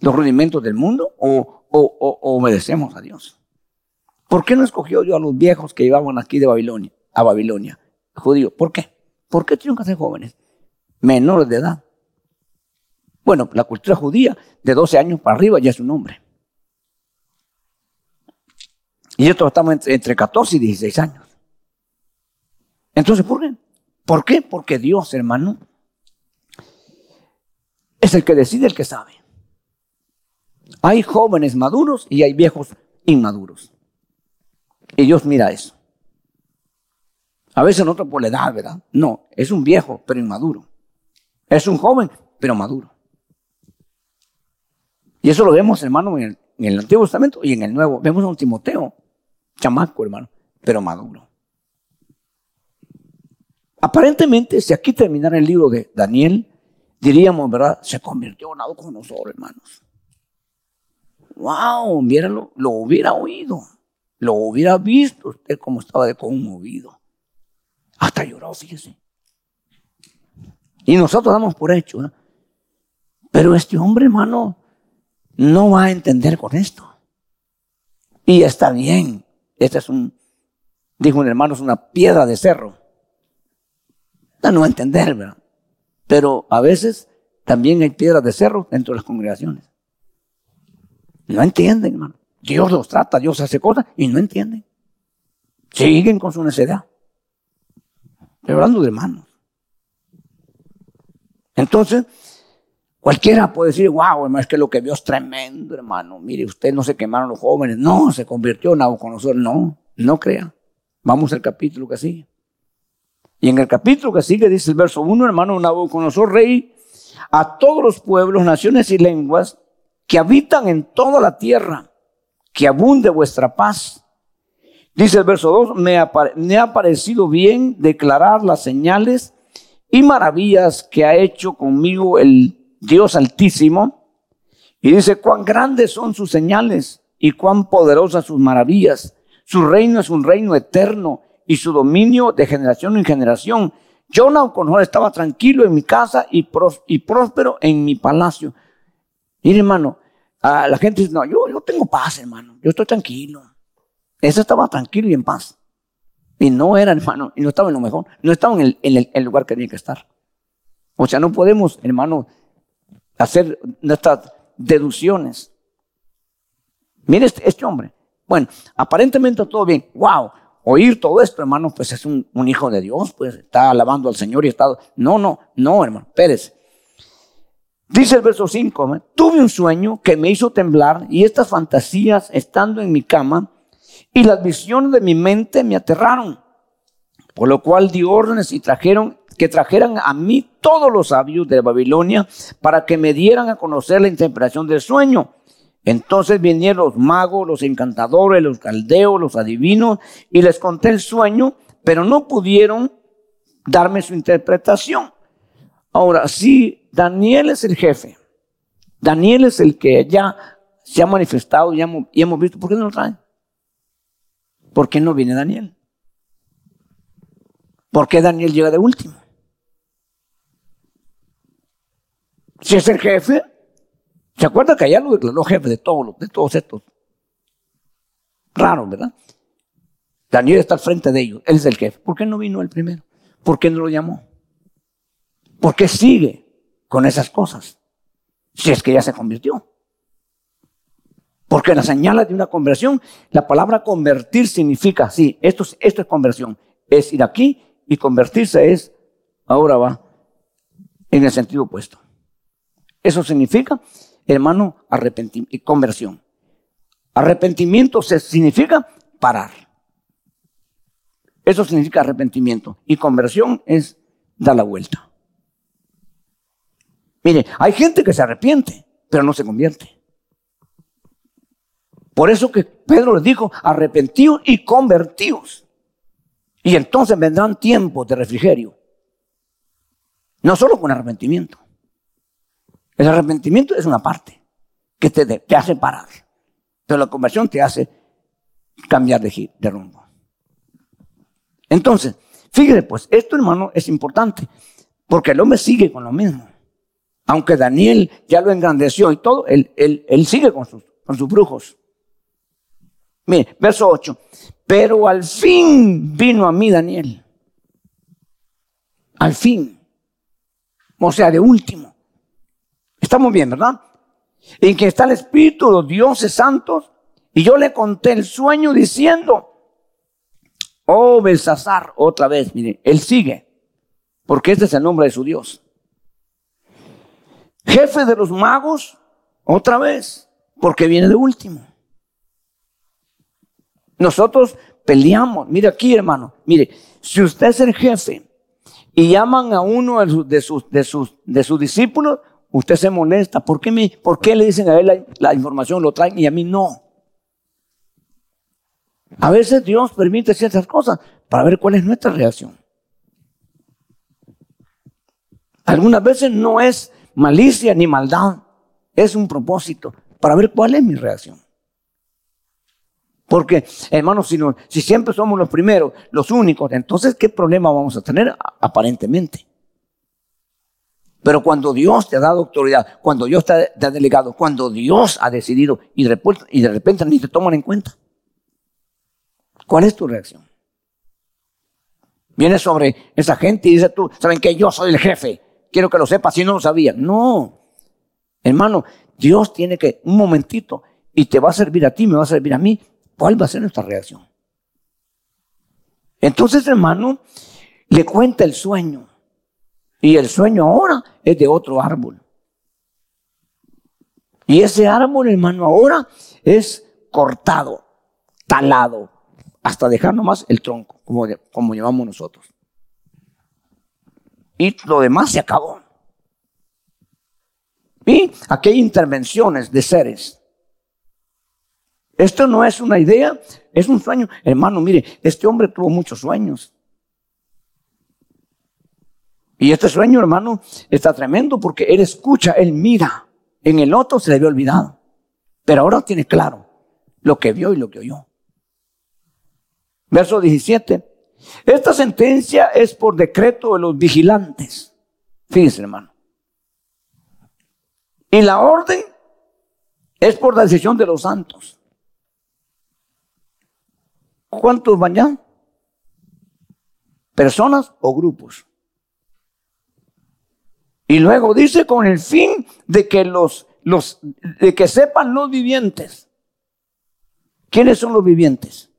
¿Los rudimentos del mundo? ¿O, obedecemos a Dios? ¿Por qué no escogió yo a los viejos que llevaban aquí de Babilonia, a Babilonia, judíos? ¿Por qué? ¿Por qué tienen que ser jóvenes? Menores de edad. Bueno, la cultura judía, de 12 años para arriba ya es un hombre. Y esto estamos entre 14 y 16 años. Entonces, ¿por qué? ¿Por qué? Porque Dios, hermano, es el que decide, el que sabe. Hay jóvenes maduros y hay viejos inmaduros. Y Dios mira eso. A veces no por la edad, ¿verdad? No, es un viejo, pero inmaduro. Es un joven, pero maduro. Y eso lo vemos, hermano, en el, Antiguo Testamento y en el Nuevo. Vemos a un Timoteo, chamaco, hermano, pero maduro. Aparentemente, si aquí terminara el libro de Daniel, diríamos, ¿verdad? Se convirtió en algo con nosotros, hermanos. ¡Wow! Míralo, lo hubiera oído, lo hubiera visto usted como estaba de conmovido. Hasta lloró, fíjese. Y nosotros damos por hecho, ¿eh? Pero este hombre, hermano, no va a entender con esto. Y está bien. Este es un, dijo un hermano, es una piedra de cerro no va a entender, ¿verdad? Pero a veces también hay piedras de cerro dentro de las congregaciones. No entienden, hermano. Dios los trata, Dios hace cosas y no entienden. Siguen con su necedad. Estoy hablando de hermanos. Entonces, cualquiera puede decir, wow, hermano, es que lo que vio es tremendo, hermano. Mire, usted no se quemaron los jóvenes. No, se convirtió en Nabucodonosor. No, no crea. Vamos al capítulo que sigue. Y en el capítulo que sigue dice el verso 1, hermano Nabucodonosor, rey, a todos los pueblos, naciones y lenguas que habitan en toda la tierra, que abunde vuestra paz. Dice el verso 2, me me ha parecido bien declarar las señales y maravillas que ha hecho conmigo el Dios Altísimo. Y dice, cuán grandes son sus señales y cuán poderosas sus maravillas. Su reino es un reino eterno y su dominio de generación en generación. Yo, Nauconor, estaba tranquilo en mi casa y, próspero en mi palacio. Y hermano, la gente dice, no, yo, yo tengo paz, hermano, yo estoy tranquilo. Ese estaba tranquilo y en paz. Y no era, hermano, y no estaba en lo mejor, no estaba en el, el lugar que tenía que estar. O sea, no podemos, hermano, hacer nuestras deducciones. Mire este, este hombre. Bueno, aparentemente todo bien. Wow, oír todo esto, hermano, pues es un, hijo de Dios, pues está alabando al Señor y está... No, no, no, hermano, Pérez. Dice el verso 5, tuve un sueño que me hizo temblar y estas fantasías estando en mi cama y las visiones de mi mente me aterraron, por lo cual di órdenes y trajeron que trajeran a mí todos los sabios de Babilonia para que me dieran a conocer la interpretación del sueño. Entonces vinieron los magos, los encantadores, los caldeos, los adivinos, y les conté el sueño, pero no pudieron darme su interpretación. Ahora, si Daniel es el jefe, Daniel es el que ya se ha manifestado y hemos, y hemos visto, ¿por qué no lo traen? ¿Por qué no viene Daniel? ¿Por qué Daniel llega de último? Si es el jefe, ¿Se acuerda que allá lo declaró jefe de todos, de todos estos? Raro, ¿verdad? Daniel está al frente de ellos, él es el jefe. ¿Por qué no vino el primero? ¿Por qué no lo llamó? ¿Por qué sigue con esas cosas? Si es que ya se convirtió. Porque la señal de una conversión, la palabra convertir significa, sí, esto, esto es conversión. Es ir aquí y convertirse es, ahora va, en el sentido opuesto. Eso significa hermano, arrepentimiento conversión. Arrepentimiento significa parar. Eso significa arrepentimiento. Y conversión es dar la vuelta. Mire, hay gente que se arrepiente, pero no se convierte. Por eso que Pedro les dijo, arrepentidos y convertidos. Y entonces vendrán tiempos de refrigerio. No solo con arrepentimiento. El arrepentimiento es una parte que te, hace parar, pero la conversión te hace cambiar de, de rumbo. Entonces, fíjese pues, esto hermano es importante, porque el hombre sigue con lo mismo. Aunque Daniel ya lo engrandeció y todo, él, él, sigue con sus, con sus brujos. Mire, verso 8. Pero al fin vino a mí Daniel. Al fin. O sea, de último. Estamos bien, ¿verdad? En que está el Espíritu los dioses santos. Y yo le conté el sueño diciendo, oh Belsasar, otra vez, mire, él sigue, porque este es el nombre de su Dios. Jefe de los magos, otra vez, porque viene de último. Nosotros peleamos, mire aquí hermano, mire, si usted es el jefe y llaman a uno de sus, de sus, de sus discípulos, Usted se molesta. ¿Por qué, me, por qué le dicen a él la, información, lo traen y a mí no? A veces Dios permite ciertas cosas para ver cuál es nuestra reacción. Algunas veces no es malicia ni maldad, es un propósito para ver cuál es mi reacción. Porque, hermanos, si, si siempre somos los primeros, los únicos, entonces, ¿qué problema vamos a tener aparentemente? Pero cuando Dios te ha dado autoridad, cuando Dios te ha, delegado, cuando Dios ha decidido y de, repente, y de repente ni te toman en cuenta, ¿cuál es tu reacción? Vienes sobre esa gente y dices tú, ¿saben que yo soy el jefe? Quiero que lo sepas si no lo sabía. No, hermano, Dios tiene que, un momentito, y te va a servir a ti, me va a servir a mí. ¿Cuál va a ser nuestra reacción? Entonces, hermano, le cuenta el sueño. Y el sueño ahora es de otro árbol. Y ese árbol, hermano, ahora es cortado, talado, hasta dejar nomás el tronco, como, como llevamos nosotros. Y lo demás se acabó. Y aquí hay intervenciones de seres. Esto no es una idea, es un sueño. Hermano, mire, este hombre tuvo muchos sueños. Y este sueño, hermano, está tremendo porque él escucha, él mira. En el otro se le había olvidado. Pero ahora tiene claro lo que vio y lo que oyó. Verso 17. Esta sentencia es por decreto de los vigilantes. Fíjense, hermano. Y la orden es por decisión de los santos. ¿Cuántos van ¿Personas o grupos? Y luego dice con el fin de que los, los, de que sepan los vivientes. ¿Quiénes son los vivientes?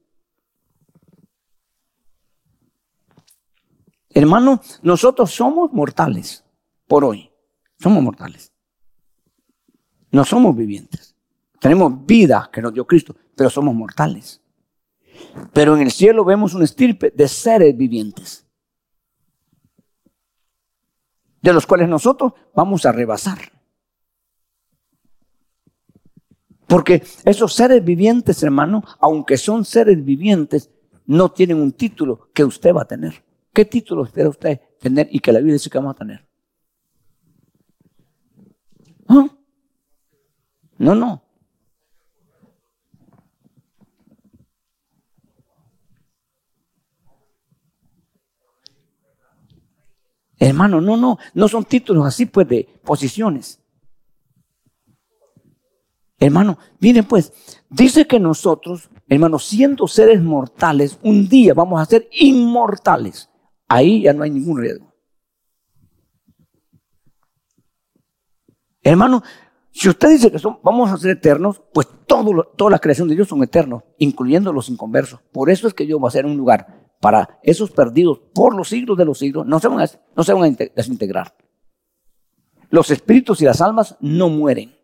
Hermano, nosotros somos mortales por hoy. Somos mortales. No somos vivientes. Tenemos vida que nos dio Cristo, pero somos mortales. Pero en el cielo vemos un estirpe de seres vivientes de los cuales nosotros vamos a rebasar. Porque esos seres vivientes, hermano, aunque son seres vivientes, no tienen un título que usted va a tener. ¿Qué título espera usted tener y que la Biblia dice que vamos a tener? ¿Ah? No, no. Hermano, no, no, no son títulos así pues de posiciones. Hermano, miren pues, dice que nosotros, hermano, siendo seres mortales, un día vamos a ser inmortales. Ahí ya no hay ningún riesgo. Hermano, si usted dice que son, vamos a ser eternos, pues todo, toda la creación de Dios son eternos, incluyendo los inconversos. Por eso es que Dios va a ser un lugar para esos perdidos por los siglos de los siglos, no se van a, desintegrar. Los espíritus y las almas no mueren.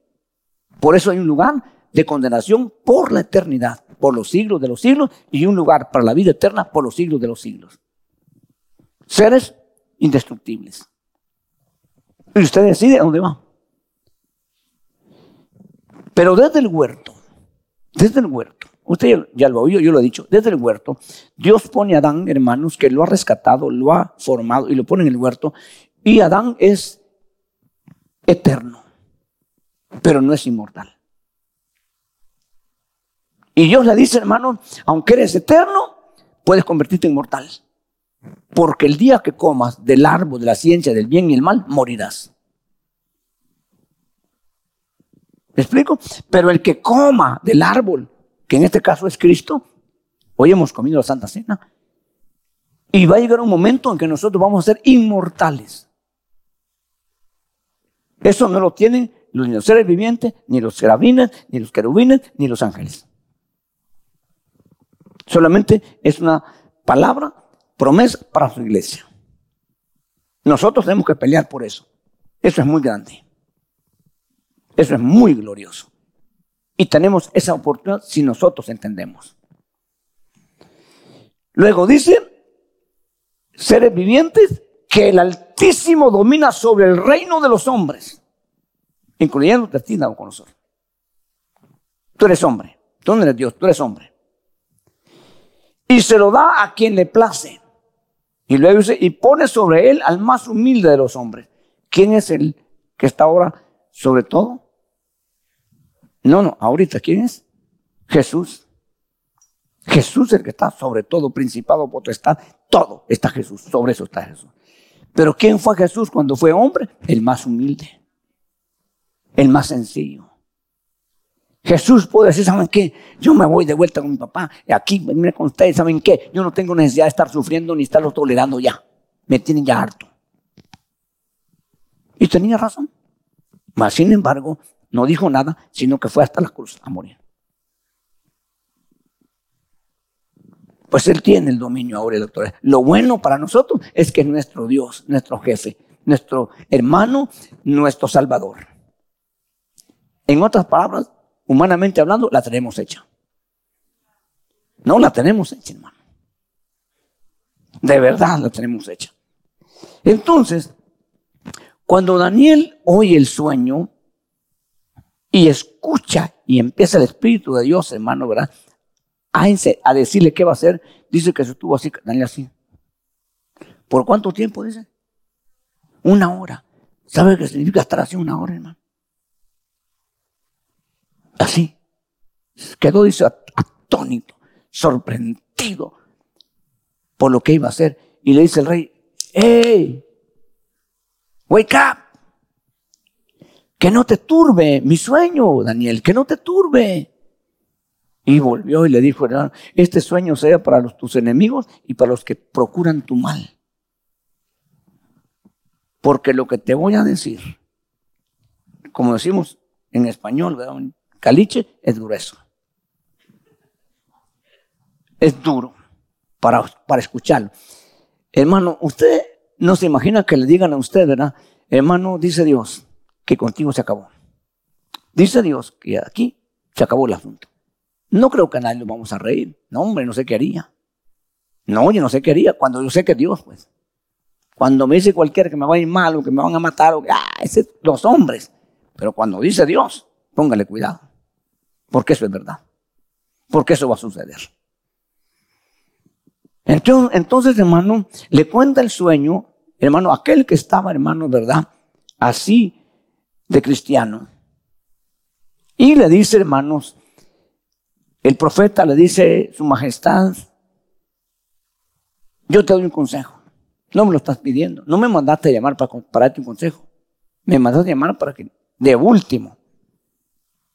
Por eso hay un lugar de condenación por la eternidad, por los siglos de los siglos, y un lugar para la vida eterna por los siglos de los siglos. Seres indestructibles. Y usted decide a dónde va. Pero desde el huerto, desde el huerto, usted ya lo oído, yo lo he dicho, desde el huerto, Dios pone a Adán, hermanos, que lo ha rescatado, lo ha formado y lo pone en el huerto, y Adán es eterno, pero no es inmortal. Y Dios le dice, hermano, aunque eres eterno, puedes convertirte en mortal. Porque el día que comas del árbol de la ciencia del bien y el mal, morirás. ¿Me explico? Pero el que coma del árbol, que en este caso es Cristo, hoy hemos comido la Santa Cena, y va a llegar un momento en que nosotros vamos a ser inmortales. Eso no lo tienen ni los seres vivientes, ni los serafines, ni los querubines, ni los ángeles. Solamente es una palabra, promesa para su iglesia. Nosotros tenemos que pelear por eso. Eso es muy grande. Eso es muy glorioso. Y tenemos esa oportunidad si nosotros entendemos. Luego dice, seres vivientes, que el Altísimo domina sobre el reino de los hombres, incluyendo a ti, nosotros. Tú eres hombre, tú no eres Dios, tú eres hombre. Y se lo da a quien le place. Y luego dice, y pone sobre él al más humilde de los hombres. ¿Quién es el que está ahora sobre todo? No, no, ahorita, ¿quién es? Jesús. Jesús es el que está sobre todo, principado, potestad, todo está Jesús, sobre eso está Jesús. Pero ¿quién fue Jesús cuando fue hombre? El más humilde, el más sencillo. Jesús puede decir, ¿saben qué? Yo me voy de vuelta con mi papá, aquí venir con ustedes, ¿saben qué? Yo no tengo necesidad de estar sufriendo ni estarlo tolerando ya. Me tienen ya harto. Y tenía razón. Mas, sin embargo, no dijo nada, sino que fue hasta la cruz a morir. Pues Él tiene el dominio ahora, doctor. Lo bueno para nosotros es que es nuestro Dios, nuestro jefe, nuestro hermano, nuestro Salvador. En otras palabras, humanamente hablando, la tenemos hecha. No la tenemos hecha, hermano. De verdad la tenemos hecha. Entonces, cuando Daniel oye el sueño, y escucha y empieza el Espíritu de Dios, hermano, ¿verdad? A, a decirle qué va a hacer. Dice que se estuvo así, Daniel así. ¿Por cuánto tiempo dice? Una hora. ¿Sabe qué significa estar así una hora, hermano? Así. Quedó, dice, atónito, sorprendido por lo que iba a hacer. Y le dice el rey, ¡Hey! ¡Wake up! Que no te turbe mi sueño, Daniel, que no te turbe. Y volvió y le dijo, este sueño sea para los, tus enemigos y para los que procuran tu mal. Porque lo que te voy a decir, como decimos en español, ¿verdad? caliche es grueso. Es duro para, para escucharlo. Hermano, usted no se imagina que le digan a usted, ¿verdad? Hermano, dice Dios, que contigo se acabó. Dice Dios que aquí se acabó el asunto. No creo que a nadie lo vamos a reír. No, hombre, no sé qué haría. No, yo no sé qué haría. Cuando yo sé que Dios, pues. Cuando me dice cualquiera que me va a ir mal o que me van a matar, o, ah, ese, los hombres. Pero cuando dice Dios, póngale cuidado. Porque eso es verdad. Porque eso va a suceder. Entonces, entonces, hermano, le cuenta el sueño, hermano, aquel que estaba, hermano, ¿verdad? Así de cristiano. Y le dice, hermanos, el profeta le dice, Su Majestad, yo te doy un consejo. No me lo estás pidiendo. No me mandaste a llamar para, para darte un consejo. Me mandaste a llamar para que, de último,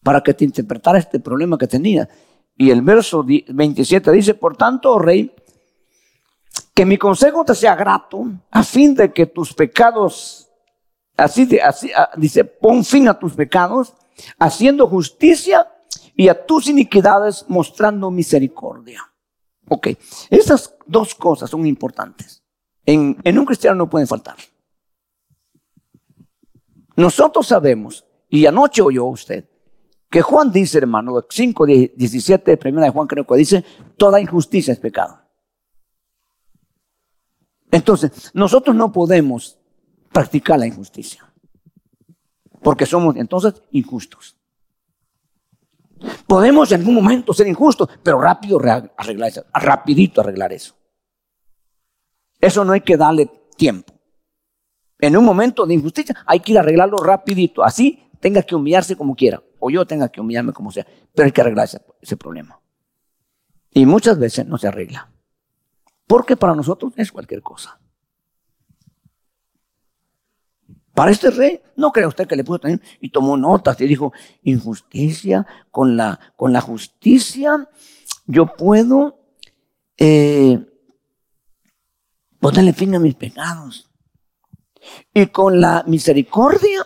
para que te interpretara este problema que tenía. Y el verso 27 dice, por tanto, oh rey, que mi consejo te sea grato, a fin de que tus pecados, así, así ah, dice, pon fin a tus pecados, haciendo justicia y a tus iniquidades mostrando misericordia. Ok, estas dos cosas son importantes. En, un cristiano no pueden faltar. Nosotros sabemos, y anoche oyó usted, que Juan dice, hermano, 5, 17, primera de Juan creo que dice, toda injusticia es pecado. Entonces, nosotros no podemos practicar la injusticia, porque somos entonces injustos. Podemos en algún momento ser injustos, pero rápido arreglar eso, rapidito arreglar eso. Eso no hay que darle tiempo. En un momento de injusticia hay que ir a arreglarlo rapidito, así tenga que humillarse como quiera, o yo tenga que humillarme como sea, pero hay que arreglar ese, ese problema. Y muchas veces no se arregla, porque para nosotros es cualquier cosa. Para este rey, no crea usted que le puso también y tomó notas y dijo, injusticia, con la, con la justicia yo puedo eh, ponerle fin a mis pecados. Y con la misericordia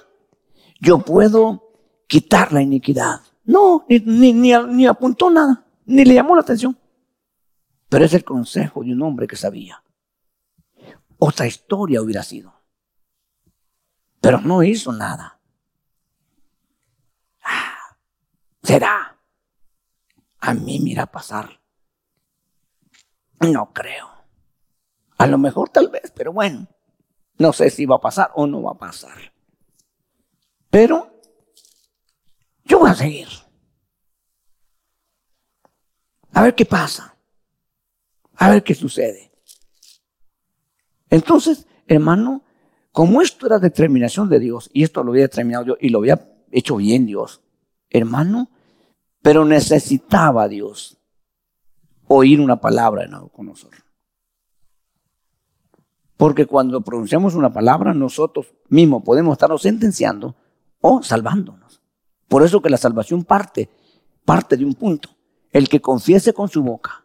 yo puedo quitar la iniquidad. No, ni, ni, ni apuntó nada, ni le llamó la atención. Pero es el consejo de un hombre que sabía. Otra historia hubiera sido. Pero no hizo nada. Ah, ¿Será? A mí mira pasar. No creo. A lo mejor tal vez, pero bueno. No sé si va a pasar o no va a pasar. Pero yo voy a seguir. A ver qué pasa. A ver qué sucede. Entonces, hermano, como esto era determinación de Dios, y esto lo había determinado yo y lo había hecho bien Dios, hermano, pero necesitaba Dios oír una palabra en nosotros. Porque cuando pronunciamos una palabra, nosotros mismos podemos estarnos sentenciando o salvándonos. Por eso que la salvación parte, parte de un punto. El que confiese con su boca,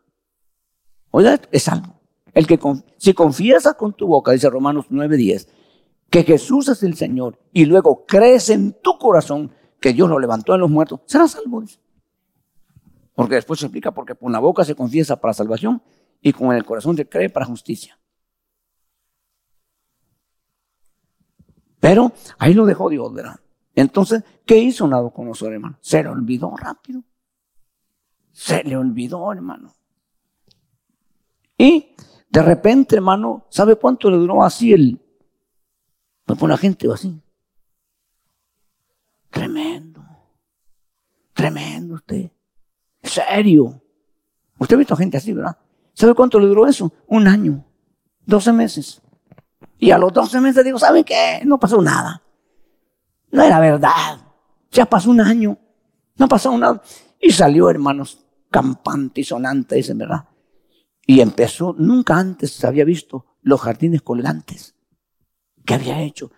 oiga, es salvo. El que si confiesa con tu boca, dice Romanos 9:10, que Jesús es el Señor y luego crees en tu corazón que Dios lo levantó de los muertos, serás salvo. Porque después se explica porque con la boca se confiesa para salvación y con el corazón se cree para justicia. Pero ahí lo dejó Dios, ¿verdad? Entonces, ¿qué hizo Nabucodonosor, hermano? Se le olvidó rápido. Se le olvidó, hermano. Y de repente, hermano, ¿sabe cuánto le duró así el, pues por la gente así. Tremendo. Tremendo usted. Serio. Usted ha visto gente así, ¿verdad? ¿Sabe cuánto le duró eso? Un año. Doce meses. Y a los doce meses digo, ¿sabe qué? No pasó nada. No era verdad. Ya pasó un año. No pasó nada. Y salió, hermanos, campante y sonante, dicen, ¿verdad? Y empezó, nunca antes se había visto los jardines colgantes que había hecho,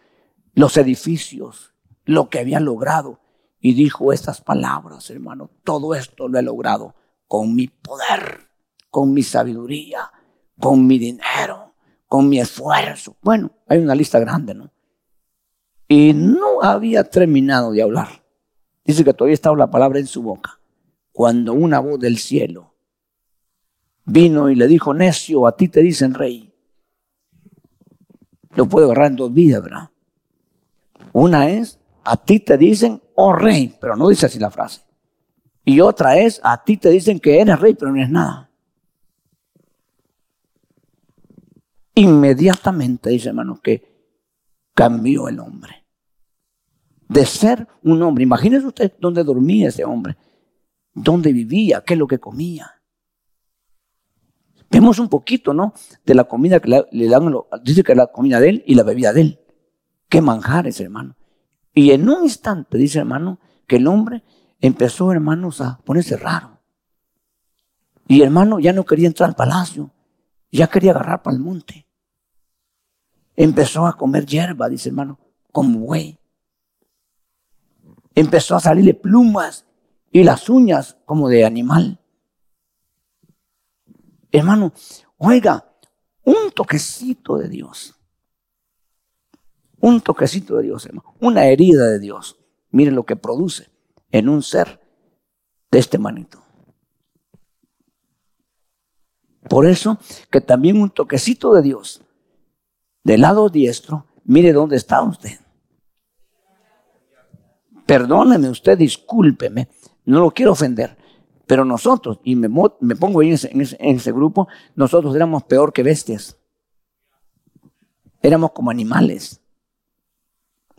los edificios, lo que había logrado. Y dijo estas palabras, hermano, todo esto lo he logrado con mi poder, con mi sabiduría, con mi dinero, con mi esfuerzo. Bueno, hay una lista grande, ¿no? Y no había terminado de hablar. Dice que todavía estaba la palabra en su boca. Cuando una voz del cielo vino y le dijo, necio, a ti te dicen rey. Lo puedo agarrar en dos vidas, ¿verdad? Una es, a ti te dicen, oh rey, pero no dice así la frase. Y otra es, a ti te dicen que eres rey, pero no eres nada. Inmediatamente, dice hermano, que cambió el hombre. De ser un hombre, imagínese usted dónde dormía ese hombre. dónde vivía, qué es lo que comía. Vemos un poquito, ¿no? De la comida que le, dan, dice que la comida de él y la bebida de él. Qué manjares, hermano. Y en un instante, dice hermano, que el hombre empezó, hermanos, a ponerse raro. Y hermano ya no quería entrar al palacio, ya quería agarrar para el monte. Empezó a comer hierba, dice hermano, como buey. Empezó a salirle plumas y las uñas como de animal. Hermano, oiga, un toquecito de Dios. Un toquecito de Dios, hermano. Una herida de Dios. Miren lo que produce en un ser de este manito. Por eso que también un toquecito de Dios del lado diestro, mire dónde está usted. Perdóneme usted, discúlpeme, no lo quiero ofender, pero nosotros, y me, pongo ahí en ese, grupo, nosotros éramos peor que bestias. Éramos como animales.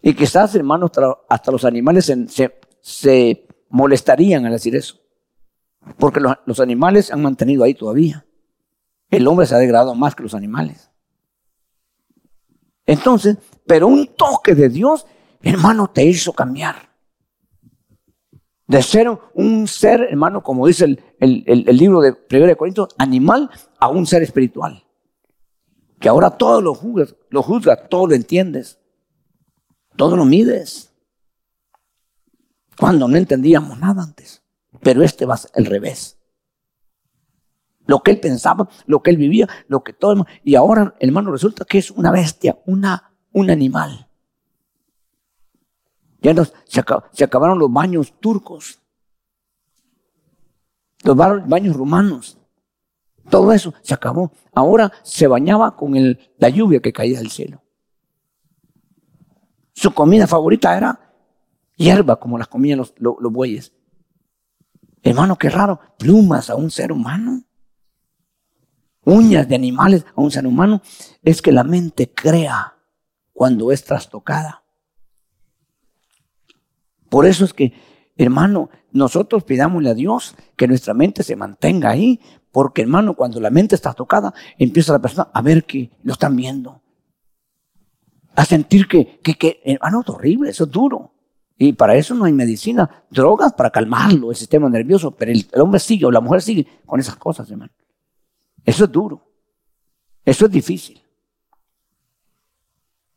Y quizás, hermanos, hasta los animales se, se, molestarían al decir eso. Porque los, los, animales han mantenido ahí todavía. El hombre se ha degradado más que los animales. Entonces, pero un toque de Dios, hermano, te hizo cambiar. De ser un ser, hermano, como dice el, libro de 1 Corintios, animal a un ser espiritual. Que ahora todo lo juzgas, lo juzgas, todo lo entiendes, todo lo mides. Cuando no entendíamos nada antes. Pero este va a ser el revés. Lo que él pensaba, lo que él vivía, lo que todo. Y ahora, hermano, resulta que es una bestia, una, un animal. Ya se, acabaron los baños turcos, los baños rumanos. Todo eso se acabó. Ahora se bañaba con la lluvia que caía del cielo. Su comida favorita era hierba, como las comían los, los bueyes. Hermano, qué raro. Plumas a un ser humano. Uñas de animales a un ser humano. Es que la mente crea cuando es trastocada. Por eso es que, hermano, nosotros pidámosle a Dios que nuestra mente se mantenga ahí, porque hermano, cuando la mente está tocada, empieza la persona a ver que lo están viendo. A sentir que, que, que hermano, es horrible, eso es duro. Y para eso no hay medicina, drogas para calmarlo, el sistema nervioso, pero el, el hombre sigue o la mujer sigue con esas cosas, hermano. Eso es duro. Eso es difícil.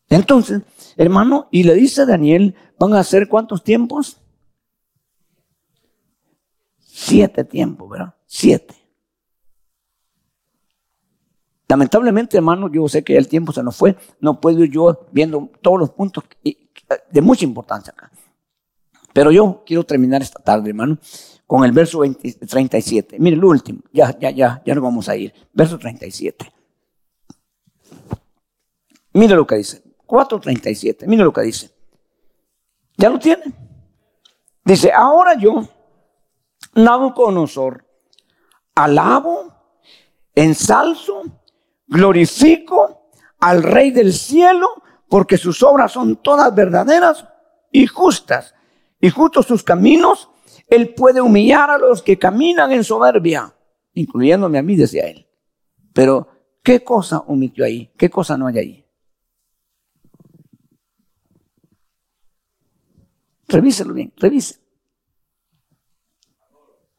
Entonces, hermano, y le dice a Daniel, ¿van a ser cuántos tiempos? Siete tiempos, ¿verdad? Siete. Lamentablemente, hermano, yo sé que el tiempo se nos fue, no puedo ir yo viendo todos los puntos de mucha importancia acá. Pero yo quiero terminar esta tarde, hermano, con el verso 37. Mire, el último, ya, ya, ya, ya nos vamos a ir. Verso 37. Mire lo que dice. 4.37. Mira lo que dice. ¿Ya lo tiene? Dice, ahora yo, Nabucodonosor, alabo, ensalzo, glorifico al Rey del cielo, porque sus obras son todas verdaderas y justas, y justos sus caminos, Él puede humillar a los que caminan en soberbia, incluyéndome a mí, decía Él. Pero, ¿qué cosa omitió ahí? ¿Qué cosa no hay ahí? Revíselo bien, revise.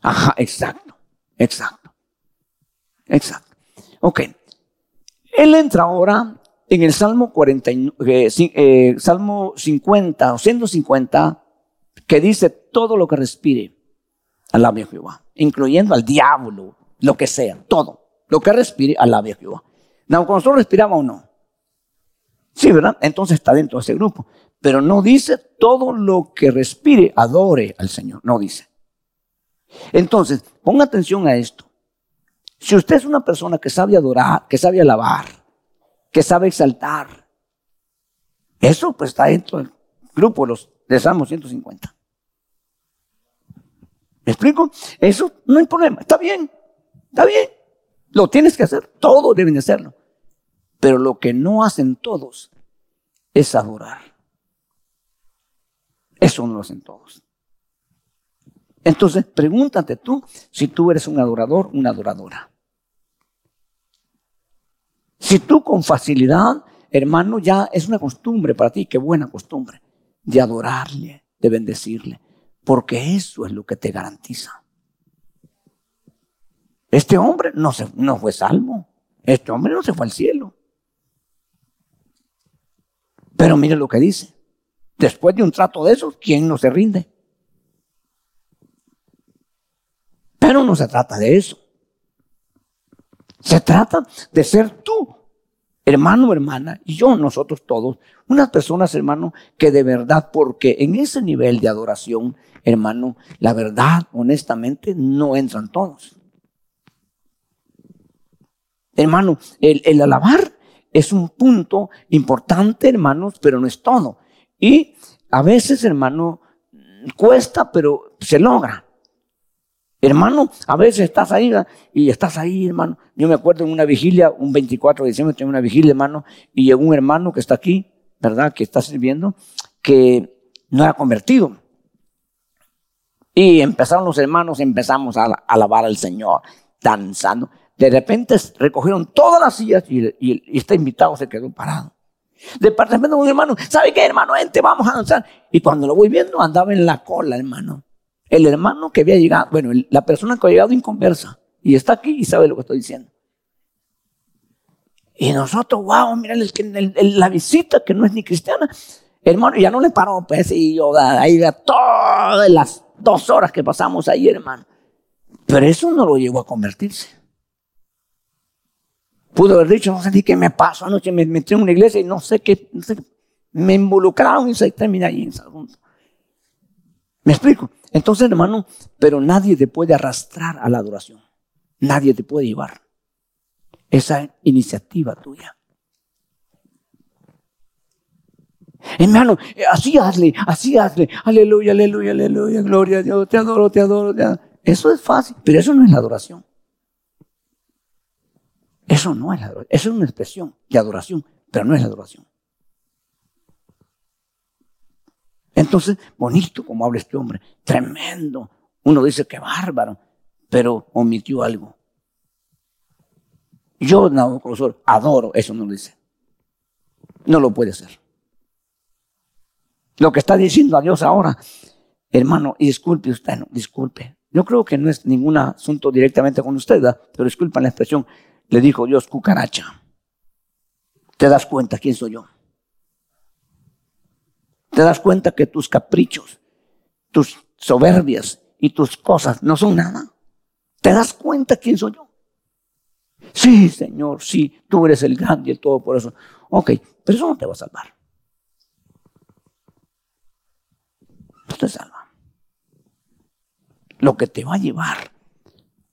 Ajá, exacto, exacto, exacto. Ok. Él entra ahora en el Salmo, 40, eh, eh, Salmo 50 o 150, que dice todo lo que respire, alabe a Jehová, incluyendo al diablo, lo que sea, todo. Lo que respire, alabe a Jehová. nosotros respiraba o no? Sí, ¿verdad? Entonces está dentro de ese grupo pero no dice todo lo que respire, adore al Señor, no dice. Entonces, ponga atención a esto. Si usted es una persona que sabe adorar, que sabe alabar, que sabe exaltar, eso pues está dentro del grupo de los de Salmo 150. ¿Me explico? Eso no hay problema, está bien, está bien. Lo tienes que hacer, todos deben hacerlo. Pero lo que no hacen todos es adorar. Eso no lo hacen todos. Entonces, pregúntate tú si tú eres un adorador, una adoradora. Si tú con facilidad, hermano, ya es una costumbre para ti, qué buena costumbre, de adorarle, de bendecirle, porque eso es lo que te garantiza. Este hombre no, se, no fue salvo, este hombre no se fue al cielo. Pero mire lo que dice, después de un trato de esos, ¿quién no se rinde? Pero no se trata de eso. Se trata de ser tú, hermano, hermana, y yo, nosotros todos, unas personas, hermano, que de verdad, porque en ese nivel de adoración, hermano, la verdad, honestamente, no entran todos. Hermano, el, el alabar es un punto importante, hermanos, pero no es todo. Y a veces, hermano, cuesta, pero se logra. Hermano, a veces estás ahí y estás ahí, hermano. Yo me acuerdo en una vigilia, un 24 de diciembre, tengo una vigilia, hermano, y llegó un hermano que está aquí, ¿verdad? Que está sirviendo, que no era convertido. Y empezaron los hermanos, empezamos a alabar al Señor, danzando. De repente recogieron todas las sillas y, este invitado se quedó parado. De repente un hermano, ¿sabe qué, hermano? Ente, vamos a danzar. Y cuando lo voy viendo, andaba en la cola, hermano. El hermano que había llegado, bueno, la persona que ha llegado inconversa y está aquí y sabe lo que estoy diciendo. Y nosotros, wow, mira, la visita que no es ni cristiana, hermano, ya no le paró, pues, y yo, ahí todas las dos horas que pasamos ahí, hermano. Pero eso no lo llevó a convertirse. Pudo haber dicho, no sé ni qué me pasó anoche, me metí en una iglesia y no sé qué, no sé, me involucraron y se termina ahí en ese asunto. ¿Me explico? Entonces, hermano, pero nadie te puede arrastrar a la adoración. Nadie te puede llevar. Esa iniciativa tuya. Hermano, así hazle, así hazle. Aleluya, aleluya, aleluya. Gloria a Dios. Te adoro, te adoro. Te adoro. Eso es fácil, pero eso no es la adoración. Eso no es la adoración. Eso es una expresión de adoración, pero no es la adoración. Entonces, bonito como habla este hombre, tremendo. Uno dice que bárbaro, pero omitió algo. Yo, Nabucodonosor, adoro, eso no lo dice. No lo puede ser. Lo que está diciendo a Dios ahora, hermano, y disculpe usted, no, disculpe. Yo creo que no es ningún asunto directamente con usted, pero disculpa la expresión. Le dijo Dios, cucaracha. ¿Te das cuenta quién soy yo? te das cuenta que tus caprichos, tus soberbias y tus cosas no son nada. ¿Te das cuenta quién soy yo? Sí, Señor, sí, tú eres el grande y todo por eso. Ok, pero eso no te va a salvar. No te salva. Lo que te va a llevar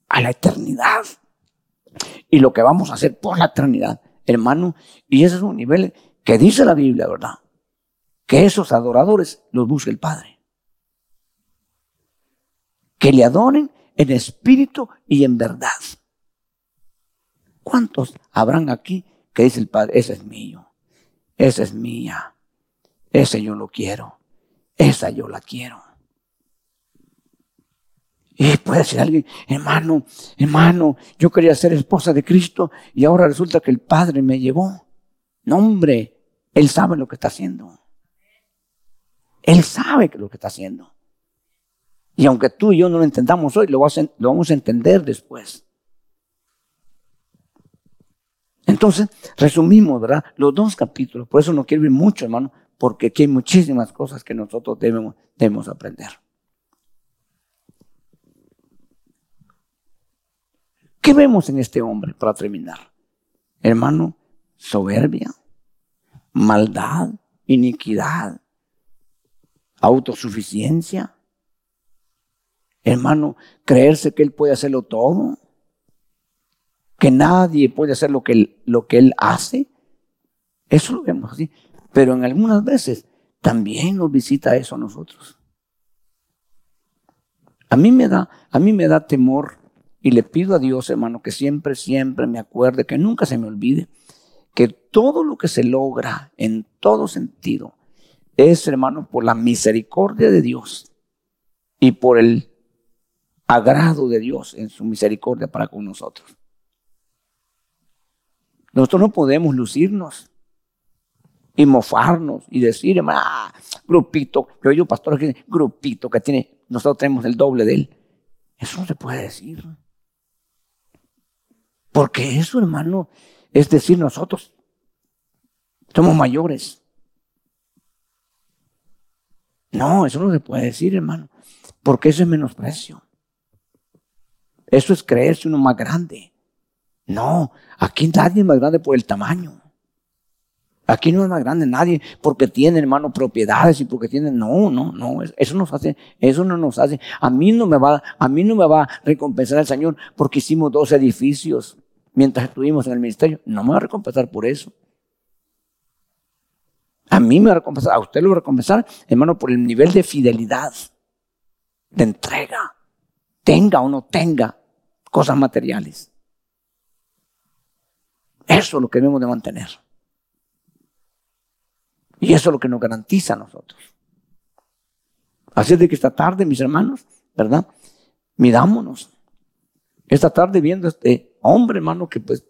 a la eternidad y lo que vamos a hacer por la eternidad, hermano, y ese es un nivel que dice la Biblia, ¿verdad? que esos adoradores los busque el Padre. Que le adoren en espíritu y en verdad. ¿Cuántos habrán aquí que dice el Padre, ese es mío, esa es mía, ese yo lo quiero, esa yo la quiero? Y puede decir alguien, hermano, hermano, yo quería ser esposa de Cristo y ahora resulta que el Padre me llevó. No, hombre, Él sabe lo que está haciendo. Él sabe lo que está haciendo. Y aunque tú y yo no lo entendamos hoy, lo vamos a, entender después. Entonces, resumimos, ¿verdad? Los dos capítulos. Por eso no quiero ir mucho, hermano, porque aquí hay muchísimas cosas que nosotros debemos, debemos aprender. ¿Qué vemos en este hombre para terminar? Hermano, soberbia, maldad, iniquidad, autosuficiencia. Hermano, creerse que Él puede hacerlo todo, que nadie puede hacer lo que Él, lo que él hace. Eso lo vemos así. Pero en algunas veces también nos visita eso a nosotros. A mí me da, a mí me da temor y le pido a Dios, hermano, que siempre, siempre me acuerde, que nunca se me olvide, que todo lo que se logra en todo sentido es, hermano, por la misericordia de Dios y por el agrado de Dios en su misericordia para con nosotros. Nosotros no podemos lucirnos y mofarnos y decir, ah, grupito, yo oigo pastor que grupito que tiene, nosotros tenemos el doble de él. Eso no se puede decir. Porque eso, hermano, es decir, nosotros somos mayores. No, eso no se puede decir, hermano, porque eso es menosprecio. Eso es creerse uno más grande. No, aquí nadie es más grande por el tamaño. Aquí no es más grande nadie porque tiene, hermano, propiedades y porque tiene. No, no, no. Eso nos hace, eso no nos hace. A mí no me va, a mí no me va a recompensar el Señor porque hicimos dos edificios mientras estuvimos en el ministerio. No me va a recompensar por eso. A mí me va a recompensar, a usted lo va a recompensar, hermano, por el nivel de fidelidad, de entrega. Tenga o no tenga cosas materiales. Eso es lo que debemos de mantener. Y eso es lo que nos garantiza a nosotros. Así es de que esta tarde, mis hermanos, ¿verdad? Mirámonos. Esta tarde viendo este hombre, hermano, que pues,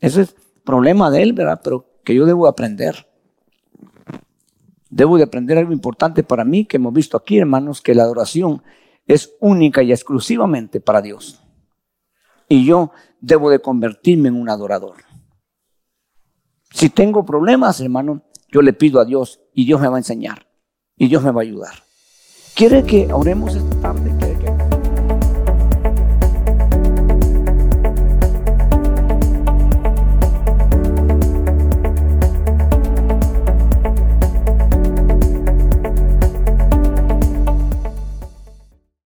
ese es problema de él, ¿verdad? Pero que yo debo aprender. Debo de aprender algo importante para mí que hemos visto aquí, hermanos, que la adoración es única y exclusivamente para Dios. Y yo debo de convertirme en un adorador. Si tengo problemas, hermano, yo le pido a Dios y Dios me va a enseñar y Dios me va a ayudar. ¿Quiere que oremos?